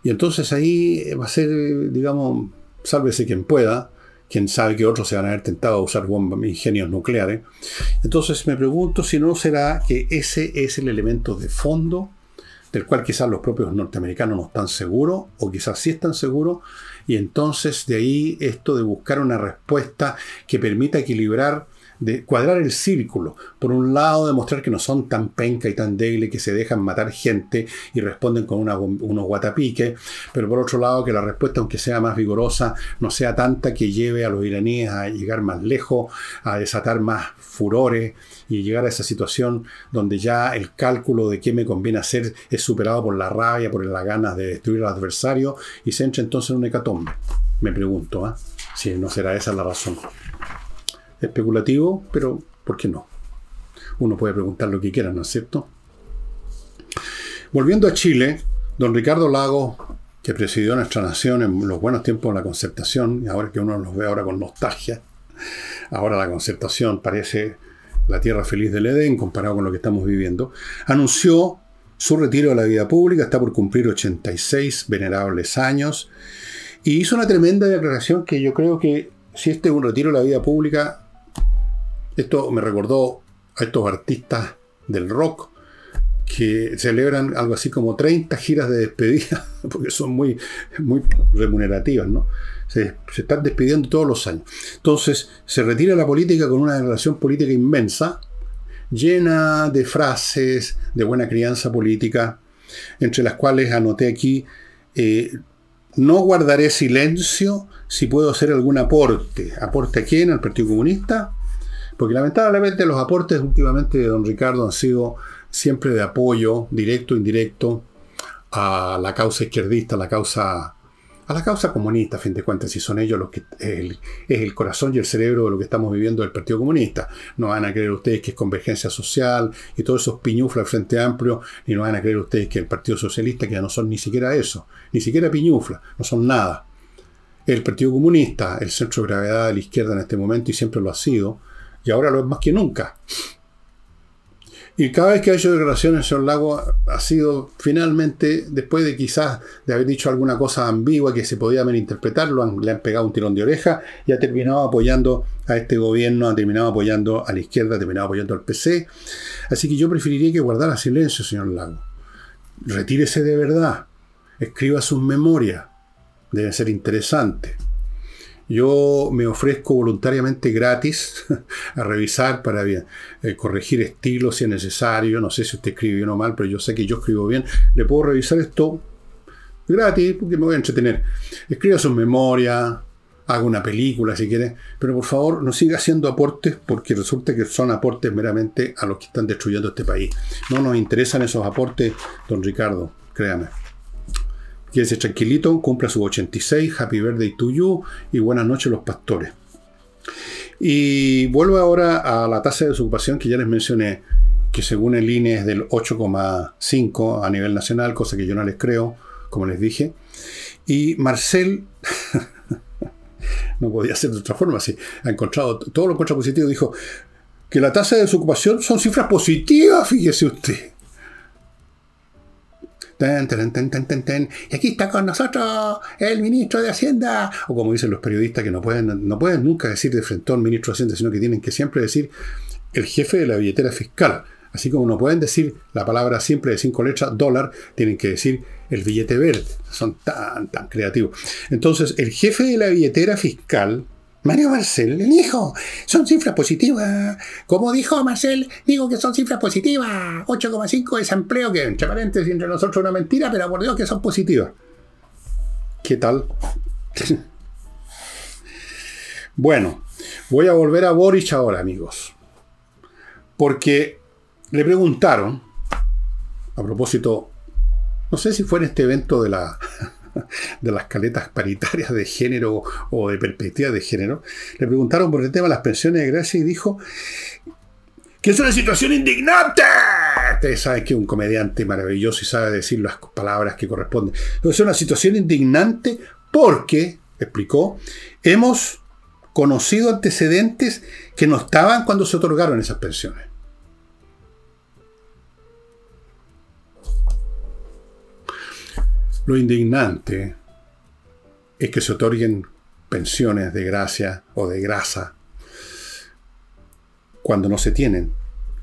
Y entonces ahí va a ser, digamos, sálvese quien pueda, quien sabe que otros se van a haber tentado a usar bombas, ingenios nucleares. Entonces me pregunto si no será que ese es el elemento de fondo del cual quizás los propios norteamericanos no están seguros, o quizás sí están seguros, y entonces de ahí esto de buscar una respuesta que permita equilibrar de cuadrar el círculo. Por un lado, demostrar que no son tan penca y tan débiles que se dejan matar gente y responden con unos guatapiques, pero por otro lado, que la respuesta, aunque sea más vigorosa, no sea tanta que lleve a los iraníes a llegar más lejos, a desatar más furores y llegar a esa situación donde ya el cálculo de qué me conviene hacer es superado por la rabia, por las ganas de destruir al adversario y se entra entonces en un hecatombe. Me pregunto, ¿ah? si no será esa la razón especulativo, pero ¿por qué no? Uno puede preguntar lo que quiera, ¿no es cierto? Volviendo a Chile, don Ricardo Lago, que presidió nuestra nación en los buenos tiempos de la concertación, y ahora que uno los ve ahora con nostalgia, ahora la concertación parece la tierra feliz del Edén comparado con lo que estamos viviendo, anunció su retiro de la vida pública, está por cumplir 86 venerables años, y hizo una tremenda declaración que yo creo que si este es un retiro de la vida pública, esto me recordó a estos artistas del rock que celebran algo así como 30 giras de despedida, porque son muy, muy remunerativas, ¿no? Se, están despidiendo todos los años. Entonces, se retira la política con una declaración política inmensa, llena de frases de buena crianza política, entre las cuales anoté aquí, eh, no guardaré silencio si puedo hacer algún aporte. ¿Aporte a quién? ¿Al Partido Comunista? Porque lamentablemente los aportes últimamente de don Ricardo han sido siempre de apoyo, directo, indirecto, a la causa izquierdista, a la causa, a la causa comunista, a fin de cuentas, si son ellos los que es el, corazón y el cerebro de lo que estamos viviendo del Partido Comunista. No van a creer ustedes que es convergencia social y todos esos piñuflas al Frente Amplio, ni no van a creer ustedes que el Partido Socialista, que ya no son ni siquiera eso, ni siquiera piñufla, no son nada. El Partido Comunista, el centro de gravedad de la izquierda en este momento y siempre lo ha sido, y ahora lo es más que nunca. Y cada vez que ha hecho declaraciones, señor Lago ha sido finalmente, después de quizás de haber dicho alguna cosa ambigua que se podía malinterpretar, le han pegado un tirón de oreja y ha terminado apoyando a este gobierno, ha terminado apoyando a la izquierda, ha terminado apoyando al PC. Así que yo preferiría que guardara silencio, señor Lago. Retírese de verdad. Escriba sus memorias. Debe ser interesante. Yo me ofrezco voluntariamente gratis a revisar para bien, eh, corregir estilos si es necesario. No sé si usted escribe bien o mal, pero yo sé que yo escribo bien. Le puedo revisar esto gratis porque me voy a entretener. Escriba sus memorias, haga una película si quiere, pero por favor no siga haciendo aportes porque resulta que son aportes meramente a los que están destruyendo este país. No nos interesan esos aportes, don Ricardo, créame. Quédese tranquilito, cumpla su 86, Happy Birthday to you y buenas noches los pastores. Y vuelvo ahora a la tasa de desocupación que ya les mencioné, que según el INE es del 8,5 a nivel nacional, cosa que yo no les creo, como les dije. Y Marcel, no podía ser de otra forma, sí, ha encontrado todo lo encuentra positivo, dijo que la tasa de desocupación son cifras positivas, fíjese usted. Y aquí está con nosotros el ministro de Hacienda. O como dicen los periodistas que no pueden, no pueden nunca decir de frente al ministro de Hacienda, sino que tienen que siempre decir el jefe de la billetera fiscal. Así como no pueden decir la palabra siempre de cinco letras, dólar, tienen que decir el billete verde. Son tan, tan creativos. Entonces, el jefe de la billetera fiscal, Mario Marcel, el hijo, son cifras positivas. Como dijo Marcel, digo que son cifras positivas. 8,5 desempleo, que entre paréntesis entre nosotros una mentira, pero por Dios que son positivas. ¿Qué tal? bueno, voy a volver a Boric ahora, amigos. Porque le preguntaron, a propósito, no sé si fue en este evento de la de las caletas paritarias de género o de perspectiva de género, le preguntaron por el tema de las pensiones de gracia y dijo que es una situación indignante. Ustedes saben que es un comediante maravilloso y sabe decir las palabras que corresponden. es una situación indignante porque, explicó, hemos conocido antecedentes que no estaban cuando se otorgaron esas pensiones. Lo indignante es que se otorguen pensiones de gracia o de grasa cuando no se tienen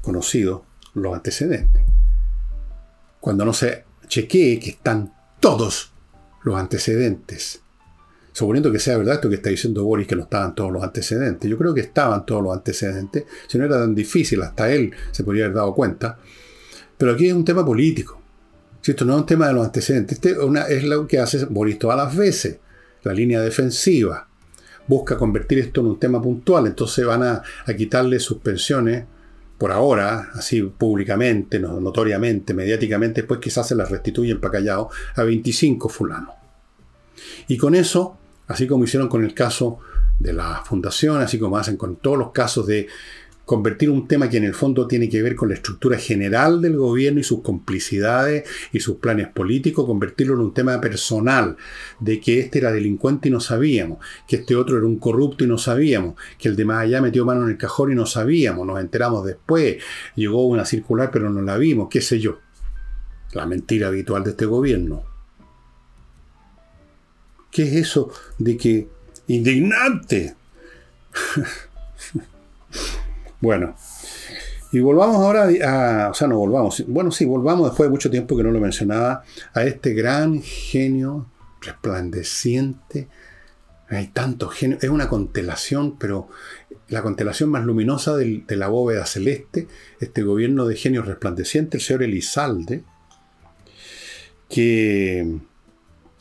conocidos los antecedentes. Cuando no se chequee que están todos los antecedentes. Suponiendo que sea verdad esto que está diciendo Boris, que no estaban todos los antecedentes. Yo creo que estaban todos los antecedentes. Si no era tan difícil, hasta él se podría haber dado cuenta. Pero aquí es un tema político. Si esto no es un tema de los antecedentes, este es lo que hace Boris todas las veces. La línea defensiva. Busca convertir esto en un tema puntual. Entonces van a, quitarle sus pensiones por ahora, así públicamente, notoriamente, mediáticamente, después quizás se las restituyen para callado a 25 fulanos. Y con eso, así como hicieron con el caso de la fundación, así como hacen con todos los casos de convertir un tema que en el fondo tiene que ver con la estructura general del gobierno y sus complicidades y sus planes políticos, convertirlo en un tema personal, de que este era delincuente y no sabíamos, que este otro era un corrupto y no sabíamos, que el de más allá metió mano en el cajón y no sabíamos, nos enteramos después, llegó una circular pero no la vimos, qué sé yo. La mentira habitual de este gobierno. ¿Qué es eso de que indignante? Bueno, y volvamos ahora a, o sea, no volvamos, bueno, sí, volvamos después de mucho tiempo que no lo mencionaba, a este gran genio resplandeciente. Hay tantos genios, es una constelación, pero la constelación más luminosa de la bóveda celeste, este gobierno de genios resplandecientes, el señor Elizalde, que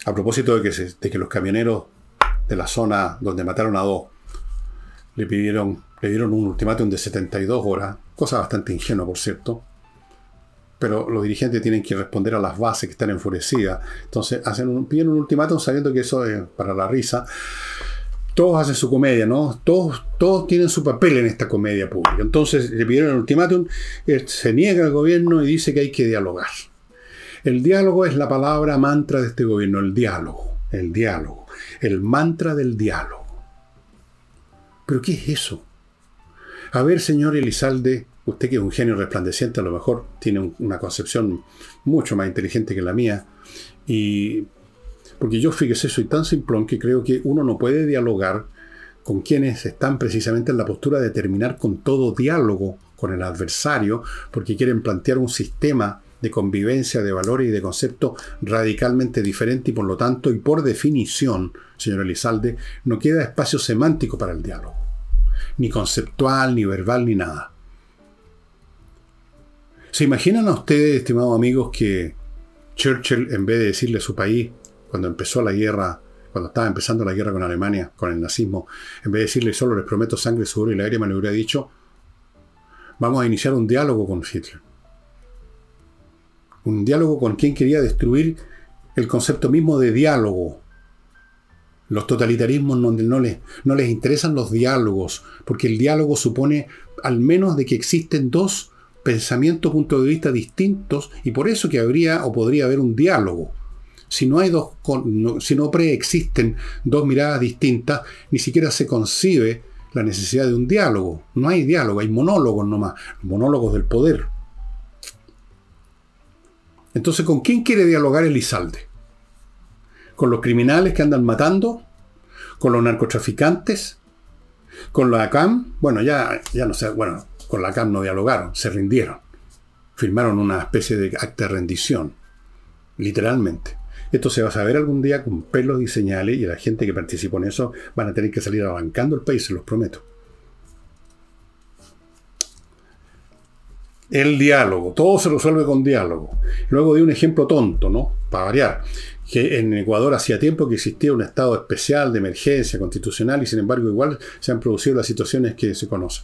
a propósito de que, de que los camioneros de la zona donde mataron a dos le pidieron le dieron un ultimátum de 72 horas, cosa bastante ingenua, por cierto. Pero los dirigentes tienen que responder a las bases que están enfurecidas. Entonces hacen un, piden un ultimátum sabiendo que eso es para la risa. Todos hacen su comedia, ¿no? Todos, todos tienen su papel en esta comedia pública. Entonces le pidieron el ultimátum, eh, se niega el gobierno y dice que hay que dialogar. El diálogo es la palabra mantra de este gobierno, el diálogo, el diálogo, el mantra del diálogo. ¿Pero qué es eso? A ver, señor Elizalde, usted que es un genio resplandeciente, a lo mejor tiene una concepción mucho más inteligente que la mía. Y porque yo, fíjese, soy tan simplón que creo que uno no puede dialogar con quienes están precisamente en la postura de terminar con todo diálogo con el adversario, porque quieren plantear un sistema de convivencia, de valores y de conceptos radicalmente diferente y por lo tanto, y por definición, señor Elizalde, no queda espacio semántico para el diálogo ni conceptual, ni verbal, ni nada. ¿Se imaginan a ustedes, estimados amigos, que Churchill, en vez de decirle a su país, cuando empezó la guerra, cuando estaba empezando la guerra con Alemania, con el nazismo, en vez de decirle solo les prometo sangre, sudor y lágrimas, le hubiera dicho, vamos a iniciar un diálogo con Hitler. Un diálogo con quien quería destruir el concepto mismo de diálogo, los totalitarismos no, no, les, no les interesan los diálogos, porque el diálogo supone al menos de que existen dos pensamientos, puntos de vista distintos, y por eso que habría o podría haber un diálogo. Si no hay dos, si no preexisten dos miradas distintas, ni siquiera se concibe la necesidad de un diálogo. No hay diálogo, hay monólogos nomás, monólogos del poder. Entonces, ¿con quién quiere dialogar Elizalde? Con los criminales que andan matando, con los narcotraficantes, con la ACAM, bueno, ya, ya no sé, bueno, con la ACAM no dialogaron, se rindieron, firmaron una especie de acta de rendición, literalmente. Esto se va a saber algún día con pelos y señales y la gente que participó en eso van a tener que salir arrancando el país, se los prometo. El diálogo, todo se resuelve con diálogo. Luego de un ejemplo tonto, ¿no? Para variar que en Ecuador hacía tiempo que existía un estado especial de emergencia constitucional y sin embargo igual se han producido las situaciones que se conocen.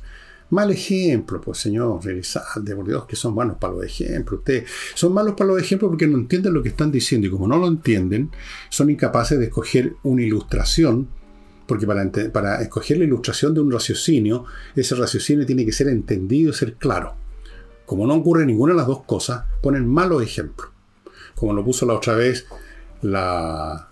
Mal ejemplo, pues señor Elizalde, por Dios, que son malos para los ejemplos. Ustedes son malos para los ejemplos porque no entienden lo que están diciendo y como no lo entienden, son incapaces de escoger una ilustración, porque para, para escoger la ilustración de un raciocinio, ese raciocinio tiene que ser entendido y ser claro. Como no ocurre ninguna de las dos cosas, ponen malos ejemplos. Como lo puso la otra vez la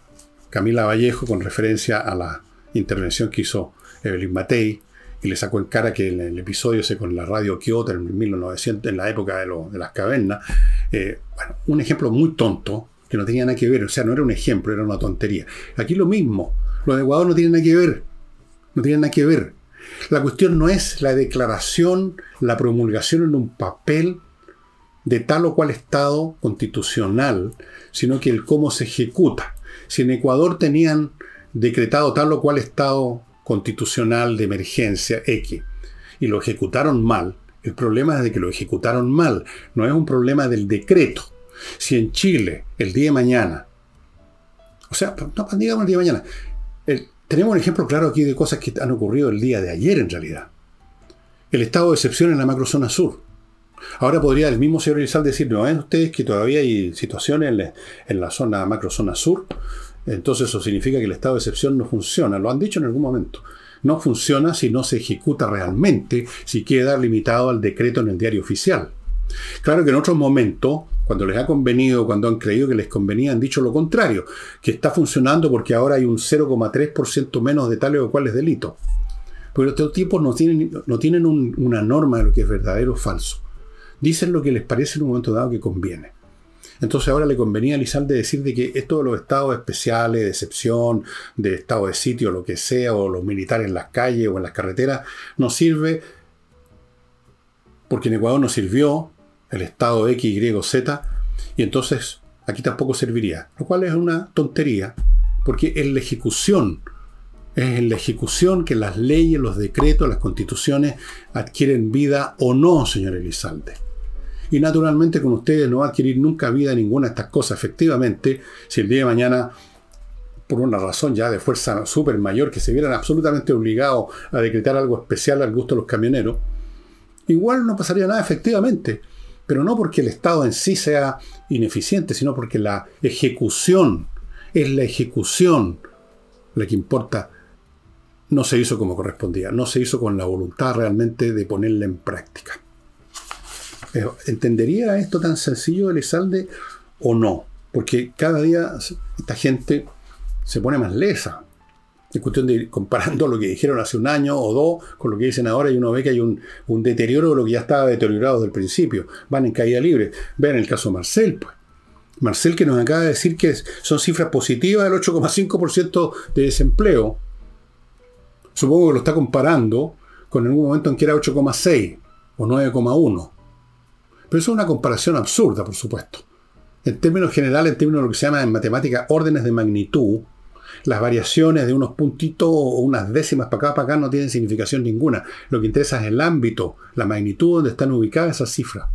Camila Vallejo con referencia a la intervención que hizo Evelyn Matei y le sacó en cara que en el episodio ese con la radio Kyoto en 1900, en la época de, las cavernas, eh, bueno, un ejemplo muy tonto, que no tenía nada que ver, o sea, no era un ejemplo, era una tontería. Aquí lo mismo, lo de Ecuador no tiene nada que ver, no tiene nada que ver. La cuestión no es la declaración, la promulgación en un papel de tal o cual Estado constitucional, sino que el cómo se ejecuta. Si en Ecuador tenían decretado tal o cual Estado constitucional de emergencia X y lo ejecutaron mal, el problema es de que lo ejecutaron mal, no es un problema del decreto. Si en Chile, el día de mañana, o sea, no digamos el día de mañana, tenemos un ejemplo claro aquí de cosas que han ocurrido el día de ayer en realidad. El estado de excepción en la macrozona sur. Ahora podría el mismo señor Rizal decir, ¿no ven ustedes que todavía hay situaciones en la, en la zona macrozona sur? entonces eso significa que el estado de excepción no funciona. Lo han dicho en algún momento. No funciona si no se ejecuta realmente, si queda limitado al decreto en el diario oficial. Claro que en otros momentos, cuando les ha convenido, cuando han creído que les convenía, han dicho lo contrario, que está funcionando porque ahora hay un 0,3% menos de tales o cuales delitos. Pero estos tipos no tienen, no tienen una norma de lo que es verdadero o falso. Dicen lo que les parece en un momento dado que conviene. Entonces ahora le convenía a Lizalde decir de que esto de los estados especiales, de excepción, de estado de sitio, lo que sea, o los militares en las calles o en las carreteras, no sirve porque en Ecuador no sirvió el estado X, Y, Z, y entonces aquí tampoco serviría. Lo cual es una tontería, porque es la ejecución, es en la ejecución que las leyes, los decretos, las constituciones adquieren vida o no, señor Elizalde. Y naturalmente con ustedes no va a adquirir nunca vida ninguna de estas cosas. Efectivamente, si el día de mañana, por una razón ya de fuerza súper mayor, que se vieran absolutamente obligados a decretar algo especial al gusto de los camioneros, igual no pasaría nada efectivamente. Pero no porque el Estado en sí sea ineficiente, sino porque la ejecución, es la ejecución la que importa. No se hizo como correspondía, no se hizo con la voluntad realmente de ponerla en práctica. ¿Entendería esto tan sencillo Elizalde o no? Porque cada día esta gente se pone más lesa. Es cuestión de ir comparando lo que dijeron hace un año o dos con lo que dicen ahora y uno ve que hay un, deterioro de lo que ya estaba deteriorado desde el principio. Van en caída libre. Vean el caso de Marcel, pues. Marcel que nos acaba de decir que son cifras positivas del 8,5% de desempleo. Supongo que lo está comparando con algún momento en que era 8,6 o 9,1. Pero eso es una comparación absurda, por supuesto. En términos generales, en términos de lo que se llama en matemática órdenes de magnitud, las variaciones de unos puntitos o unas décimas para acá para acá no tienen significación ninguna. Lo que interesa es el ámbito, la magnitud donde están ubicadas esas cifras.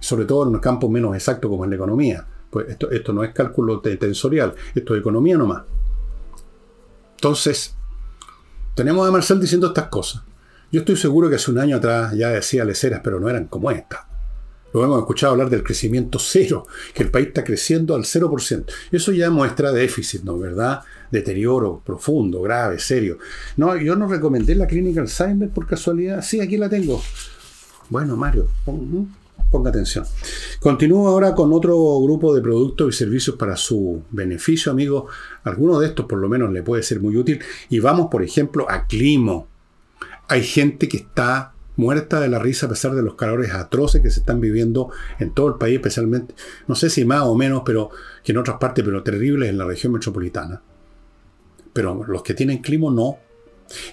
Sobre todo en un campo menos exacto como en la economía. Pues esto, esto no es cálculo tensorial, esto es economía nomás. Entonces, tenemos a Marcel diciendo estas cosas. Yo estoy seguro que hace un año atrás ya decía leceras, pero no eran como estas. Lo hemos escuchado hablar del crecimiento cero, que el país está creciendo al 0%. Eso ya muestra déficit, ¿no? ¿Verdad? Deterioro profundo, grave, serio. No, yo no recomendé la clínica Alzheimer por casualidad. Sí, aquí la tengo. Bueno, Mario, ponga atención. Continúo ahora con otro grupo de productos y servicios para su beneficio, amigo. Alguno de estos por lo menos le puede ser muy útil. Y vamos, por ejemplo, a Climo. Hay gente que está muerta de la risa a pesar de los calores atroces que se están viviendo en todo el país, especialmente, no sé si más o menos, pero que en otras partes, pero terribles en la región metropolitana. Pero los que tienen clima no.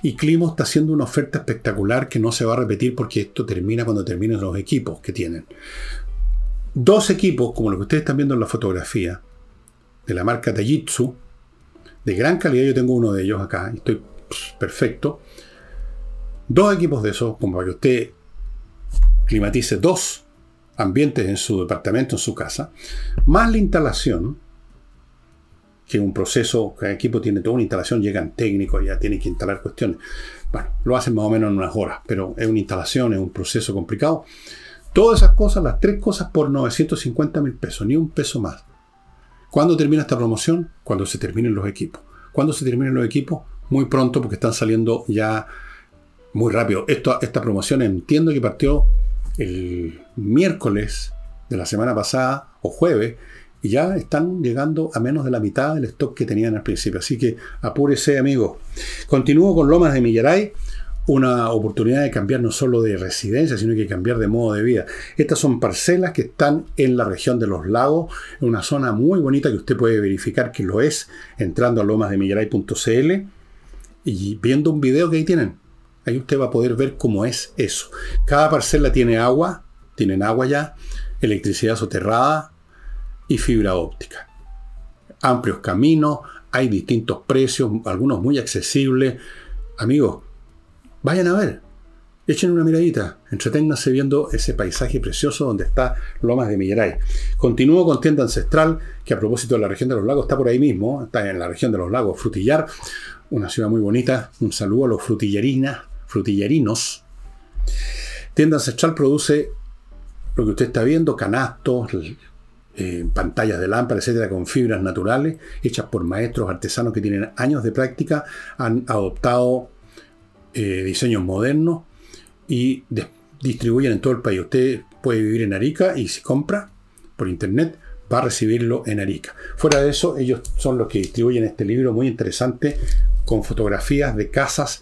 Y Climo está haciendo una oferta espectacular que no se va a repetir porque esto termina cuando terminen los equipos que tienen. Dos equipos, como los que ustedes están viendo en la fotografía, de la marca Tajitsu, de gran calidad, yo tengo uno de ellos acá, estoy perfecto dos equipos de esos, como para que usted climatice dos ambientes en su departamento, en su casa, más la instalación, que un proceso, cada equipo tiene toda una instalación, llegan técnicos, ya tienen que instalar cuestiones. Bueno, lo hacen más o menos en unas horas, pero es una instalación, es un proceso complicado. Todas esas cosas, las tres cosas por 950 mil pesos, ni un peso más. ¿Cuándo termina esta promoción? Cuando se terminen los equipos. ¿Cuándo se terminen los equipos? Muy pronto, porque están saliendo ya muy rápido. Esta promoción entiendo que partió el miércoles de la semana pasada o jueves y ya están llegando a menos de la mitad del stock que tenían al principio. Así que apúrese, amigo. Continúo con Lomas de Millaray, una oportunidad de cambiar no solo de residencia, sino que cambiar de modo de vida. Estas son parcelas que están en la región de los lagos, en una zona muy bonita que usted puede verificar que lo es entrando a lomasdemillaray.cl y viendo un video que ahí tienen. Ahí usted va a poder ver cómo es eso. Cada parcela tiene agua, tienen agua ya, electricidad soterrada, y fibra óptica. Amplios caminos, hay distintos precios, algunos muy accesibles. Amigos, vayan a ver, echen una miradita, entreténganse viendo ese paisaje precioso donde está Lomas de Millaray. Continúo con Tienda Ancestral, que a propósito de la región de los lagos está por ahí mismo, está en la región de los lagos, Frutillar, una ciudad muy bonita. Un saludo a los frutillerinas, frutillerinos. Tienda Ancestral produce lo que usted está viendo, canastos, eh, pantallas de lámpara, etcétera, con fibras naturales, hechas por maestros artesanos que tienen años de práctica, han adoptado eh, diseños modernos y distribuyen en todo el país. Usted puede vivir en Arica y si compra por internet va a recibirlo en Arica. Fuera de eso, ellos son los que distribuyen este libro muy interesante con fotografías de casas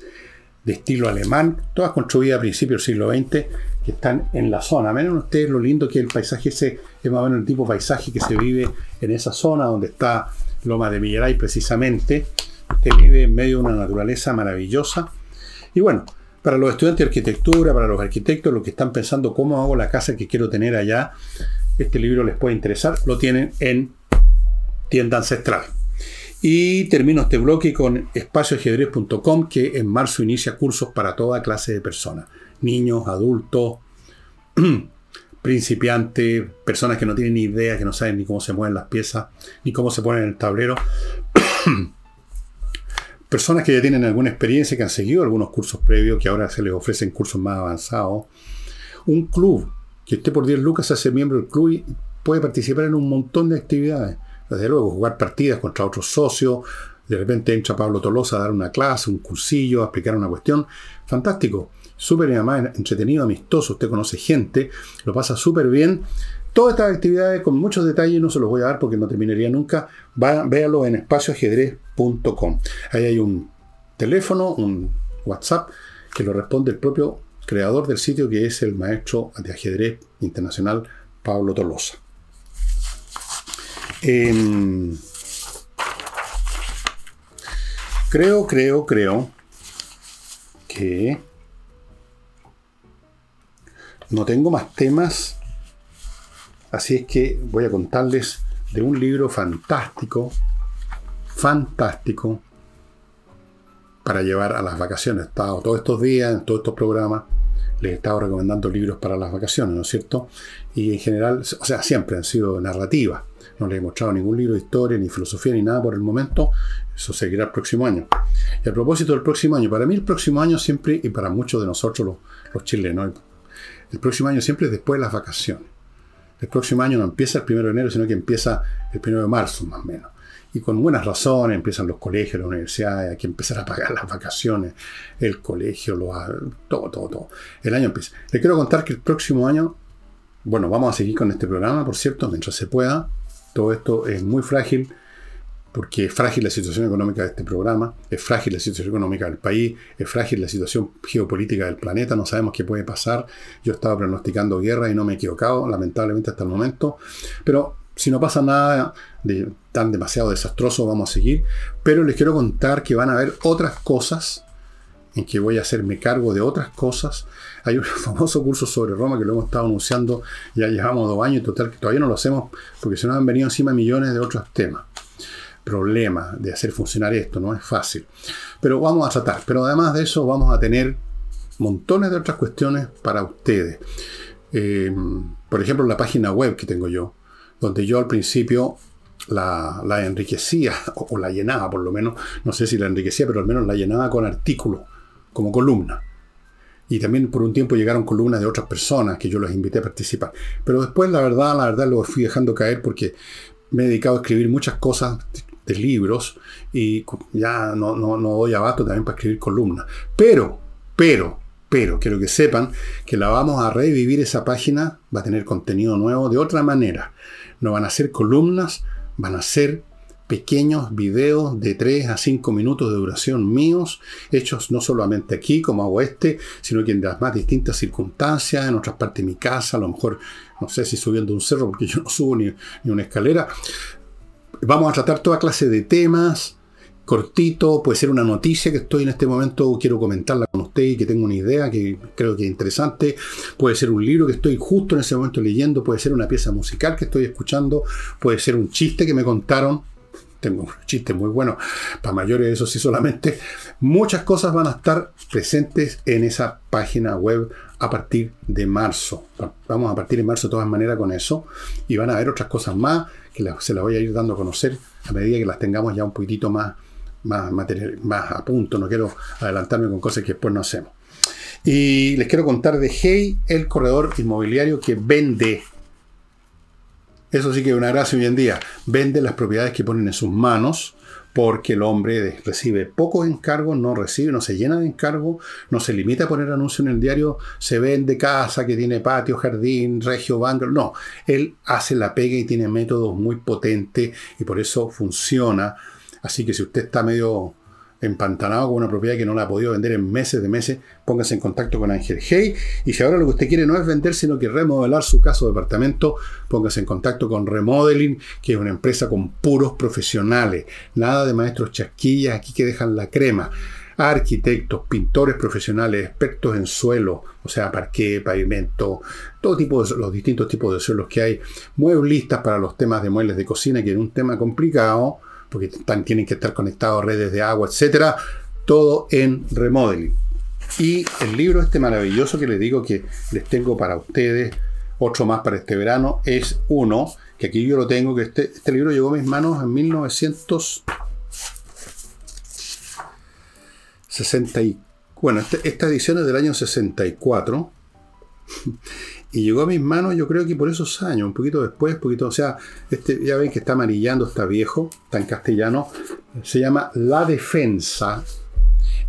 de estilo alemán, todas construidas a principios del siglo XX, que están en la zona. Miren ustedes lo lindo que el paisaje ese es más o menos el tipo de paisaje que se vive en esa zona donde está Loma de Millaray precisamente. Usted vive en medio de una naturaleza maravillosa. Y bueno, para los estudiantes de arquitectura, para los arquitectos, los que están pensando cómo hago la casa que quiero tener allá, este libro les puede interesar. Lo tienen en tienda ancestral. Y termino este bloque con espacioajedrez.com que en marzo inicia cursos para toda clase de personas niños, adultos, principiantes, personas que no tienen ni idea, que no saben ni cómo se mueven las piezas, ni cómo se ponen en el tablero. personas que ya tienen alguna experiencia, que han seguido algunos cursos previos, que ahora se les ofrecen cursos más avanzados. Un club, que esté por 10 lucas hace miembro del club y puede participar en un montón de actividades. Desde luego, jugar partidas contra otros socios. De repente entra Pablo Tolosa a dar una clase, un cursillo, a explicar una cuestión. Fantástico súper entretenido, amistoso, usted conoce gente, lo pasa súper bien. Todas estas actividades con muchos detalles no se los voy a dar porque no terminaría nunca. véalo en espacioajedrez.com. Ahí hay un teléfono, un WhatsApp que lo responde el propio creador del sitio que es el maestro de ajedrez internacional Pablo Tolosa. Em, creo, creo, creo que no tengo más temas, así es que voy a contarles de un libro fantástico, fantástico, para llevar a las vacaciones. He estado todos estos días, en todos estos programas, les he estado recomendando libros para las vacaciones, ¿no es cierto? Y en general, o sea, siempre han sido narrativas. No les he mostrado ningún libro de historia, ni filosofía, ni nada por el momento. Eso seguirá el próximo año. Y a propósito del próximo año, para mí el próximo año siempre, y para muchos de nosotros los, los chilenos, el próximo año siempre es después de las vacaciones. El próximo año no empieza el 1 de enero, sino que empieza el 1 de marzo, más o menos. Y con buenas razones empiezan los colegios, las universidades, hay que empezar a pagar las vacaciones, el colegio, lo, todo, todo, todo. El año empieza. Les quiero contar que el próximo año, bueno, vamos a seguir con este programa, por cierto, mientras se pueda. Todo esto es muy frágil porque es frágil la situación económica de este programa, es frágil la situación económica del país, es frágil la situación geopolítica del planeta, no sabemos qué puede pasar. Yo estaba pronosticando guerra y no me he equivocado, lamentablemente hasta el momento, pero si no pasa nada de, tan demasiado desastroso, vamos a seguir. Pero les quiero contar que van a haber otras cosas en que voy a hacerme cargo de otras cosas. Hay un famoso curso sobre Roma que lo hemos estado anunciando, ya llevamos dos años, total, que todavía no lo hacemos porque se nos han venido encima millones de otros temas problema de hacer funcionar esto, no es fácil. Pero vamos a tratar. Pero además de eso vamos a tener montones de otras cuestiones para ustedes. Eh, por ejemplo, la página web que tengo yo, donde yo al principio la enriquecía, o, la llenaba por lo menos, no sé si la enriquecía, pero al menos la llenaba con artículos, como columna. Y también por un tiempo llegaron columnas de otras personas que yo los invité a participar. Pero después, la verdad, la verdad lo fui dejando caer porque me he dedicado a escribir muchas cosas de libros y ya no, no, no doy abasto también para escribir columnas. Pero, pero, pero quiero que sepan que la vamos a revivir esa página, va a tener contenido nuevo de otra manera. No van a ser columnas, van a ser pequeños videos de 3 a 5 minutos de duración míos, hechos no solamente aquí, como hago este, sino que en las más distintas circunstancias, en otras partes de mi casa, a lo mejor, no sé si subiendo un cerro, porque yo no subo ni, ni una escalera. Vamos a tratar toda clase de temas, cortito, puede ser una noticia que estoy en este momento, quiero comentarla con usted y que tengo una idea que creo que es interesante, puede ser un libro que estoy justo en ese momento leyendo, puede ser una pieza musical que estoy escuchando, puede ser un chiste que me contaron, tengo un chiste muy bueno para mayores, eso sí solamente, muchas cosas van a estar presentes en esa página web a partir de marzo. Vamos a partir de marzo de todas maneras con eso y van a haber otras cosas más que se las voy a ir dando a conocer a medida que las tengamos ya un poquitito más más, más a punto, no quiero adelantarme con cosas que después no hacemos. Y les quiero contar de Hey, el corredor inmobiliario que vende. Eso sí que es una gracia hoy en día. Vende las propiedades que ponen en sus manos porque el hombre recibe pocos encargos, no recibe, no se llena de encargos, no se limita a poner anuncio en el diario, se vende casa que tiene patio, jardín, regio, bungalow. No, él hace la pega y tiene métodos muy potentes y por eso funciona Así que si usted está medio empantanado con una propiedad que no la ha podido vender en meses de meses, póngase en contacto con Ángel Hey. Y si ahora lo que usted quiere no es vender, sino que remodelar su casa o departamento, póngase en contacto con Remodeling, que es una empresa con puros profesionales. Nada de maestros chasquillas aquí que dejan la crema. Arquitectos, pintores profesionales, expertos en suelo, o sea, parqué, pavimento, todo tipo de los distintos tipos de suelos que hay, mueblistas para los temas de muebles de cocina, que es un tema complicado porque tienen que estar conectados a redes de agua, etcétera, todo en remodeling. Y el libro este maravilloso que les digo que les tengo para ustedes, otro más para este verano, es uno, que aquí yo lo tengo, que este, este libro llegó a mis manos en 1960 bueno, este, esta edición es del año 64 y llegó a mis manos, yo creo que por esos años, un poquito después, poquito, o sea, este, ya ven que está amarillando, está viejo, está en castellano, se llama La Defensa.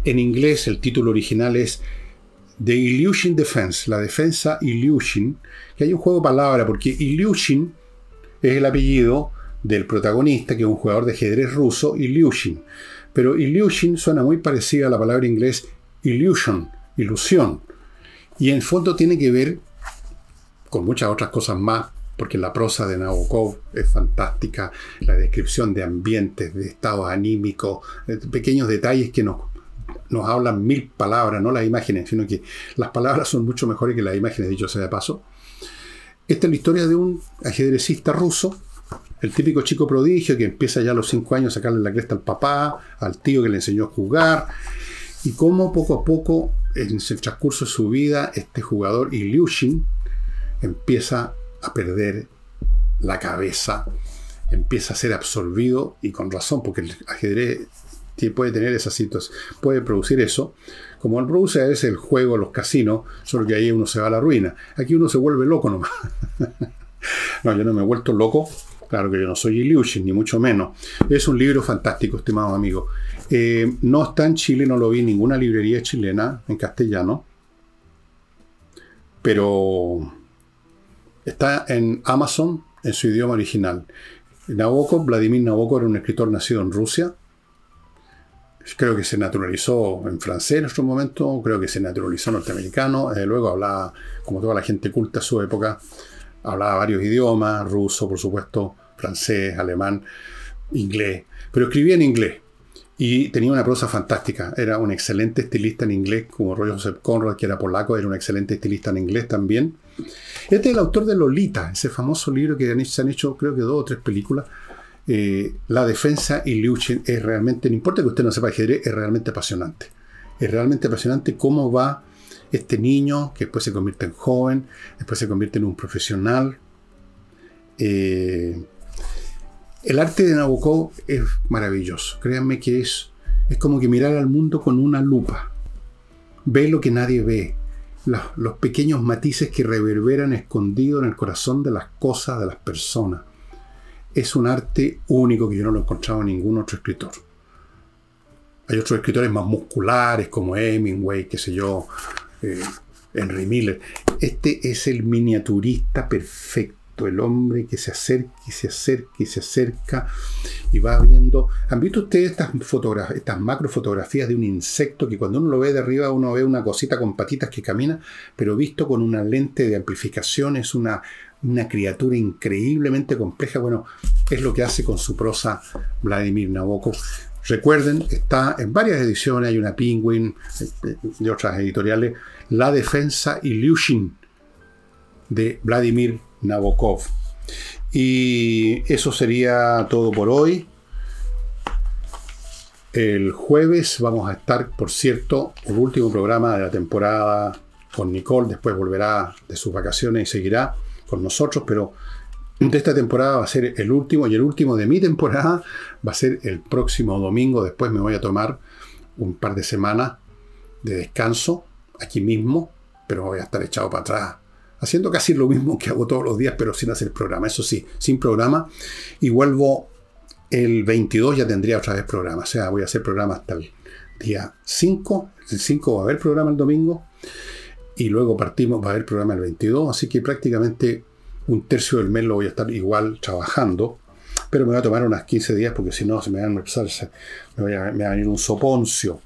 En inglés el título original es The Illusion Defense, la defensa Illusion, que hay un juego de palabras, porque Illusion es el apellido del protagonista, que es un jugador de ajedrez ruso, Illusion. Pero Illusion suena muy parecida a la palabra inglés illusion, ilusión. Y en fondo tiene que ver con muchas otras cosas más, porque la prosa de Nabokov es fantástica, la descripción de ambientes, de estados anímicos, pequeños detalles que nos, nos hablan mil palabras, no las imágenes, sino que las palabras son mucho mejores que las imágenes, dicho sea de paso. Esta es la historia de un ajedrecista ruso, el típico chico prodigio que empieza ya a los cinco años a sacarle la cresta al papá, al tío que le enseñó a jugar, y cómo poco a poco, en el transcurso de su vida, este jugador Ilyushin, empieza a perder la cabeza, empieza a ser absorbido y con razón, porque el ajedrez puede tener esa situación, puede producir eso. Como el produce es el juego, los casinos, solo que ahí uno se va a la ruina. Aquí uno se vuelve loco nomás. no, yo no me he vuelto loco. Claro que yo no soy Illusion, ni mucho menos. Es un libro fantástico, estimado amigo. Eh, no está en Chile, no lo vi en ninguna librería chilena en castellano. Pero Está en Amazon en su idioma original. Nabokov, Vladimir Nabokov era un escritor nacido en Rusia. Creo que se naturalizó en francés en otro momento, creo que se naturalizó norteamericano. Desde luego hablaba, como toda la gente culta a su época, hablaba varios idiomas, ruso, por supuesto, francés, alemán, inglés. Pero escribía en inglés. Y tenía una prosa fantástica. Era un excelente estilista en inglés, como Roy Joseph Conrad, que era polaco, era un excelente estilista en inglés también. Este es el autor de Lolita, ese famoso libro que se han hecho, creo que dos o tres películas. Eh, la defensa y Liuchen es realmente, no importa que usted no sepa ajedrez, es realmente apasionante. Es realmente apasionante cómo va este niño que después se convierte en joven, después se convierte en un profesional. Eh, El arte de Nabokov es maravilloso. Créanme que es, es como que mirar al mundo con una lupa. Ve lo que nadie ve. Los, pequeños matices que reverberan escondidos en el corazón de las cosas, de las personas. Es un arte único que yo no lo he encontrado en ningún otro escritor. Hay otros escritores más musculares como Hemingway, qué sé yo, eh, Henry Miller. Este es el miniaturista perfecto, el hombre que se acerca y se acerca y se acerca y va viendo. ¿Han visto ustedes estas, estas macrofotografías de un insecto que cuando uno lo ve de arriba uno ve una cosita con patitas que camina, pero visto con una lente de amplificación es una, una criatura increíblemente compleja? Bueno, es lo que hace con su prosa Vladimir Nabokov. Recuerden, está en varias ediciones, hay una Penguin de otras editoriales, La Defensa Illusion de Vladimir Nabokov. Y eso sería todo por hoy. El jueves vamos a estar, por cierto, el último programa de la temporada con Nicole. Después volverá de sus vacaciones y seguirá con nosotros, pero de esta temporada va a ser el último y el último de mi temporada va a ser el próximo domingo. Después me voy a tomar un par de semanas de descanso aquí mismo, pero voy a estar echado para atrás, haciendo casi lo mismo que hago todos los días, pero sin hacer programa. Eso sí, sin programa. Y vuelvo el 22, ya tendría otra vez programa. O sea, voy a hacer programa hasta el día 5. El 5 va a haber programa el domingo. Y luego partimos, va a haber programa el 22. Así que prácticamente un tercio del mes lo voy a estar igual trabajando, pero me voy a tomar unas 15 días porque si no se me van a empezar, me, va a venir un soponcio.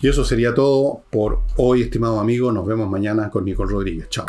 Y eso sería todo por hoy, estimado amigo. Nos vemos mañana con Nicole Rodríguez. Chao.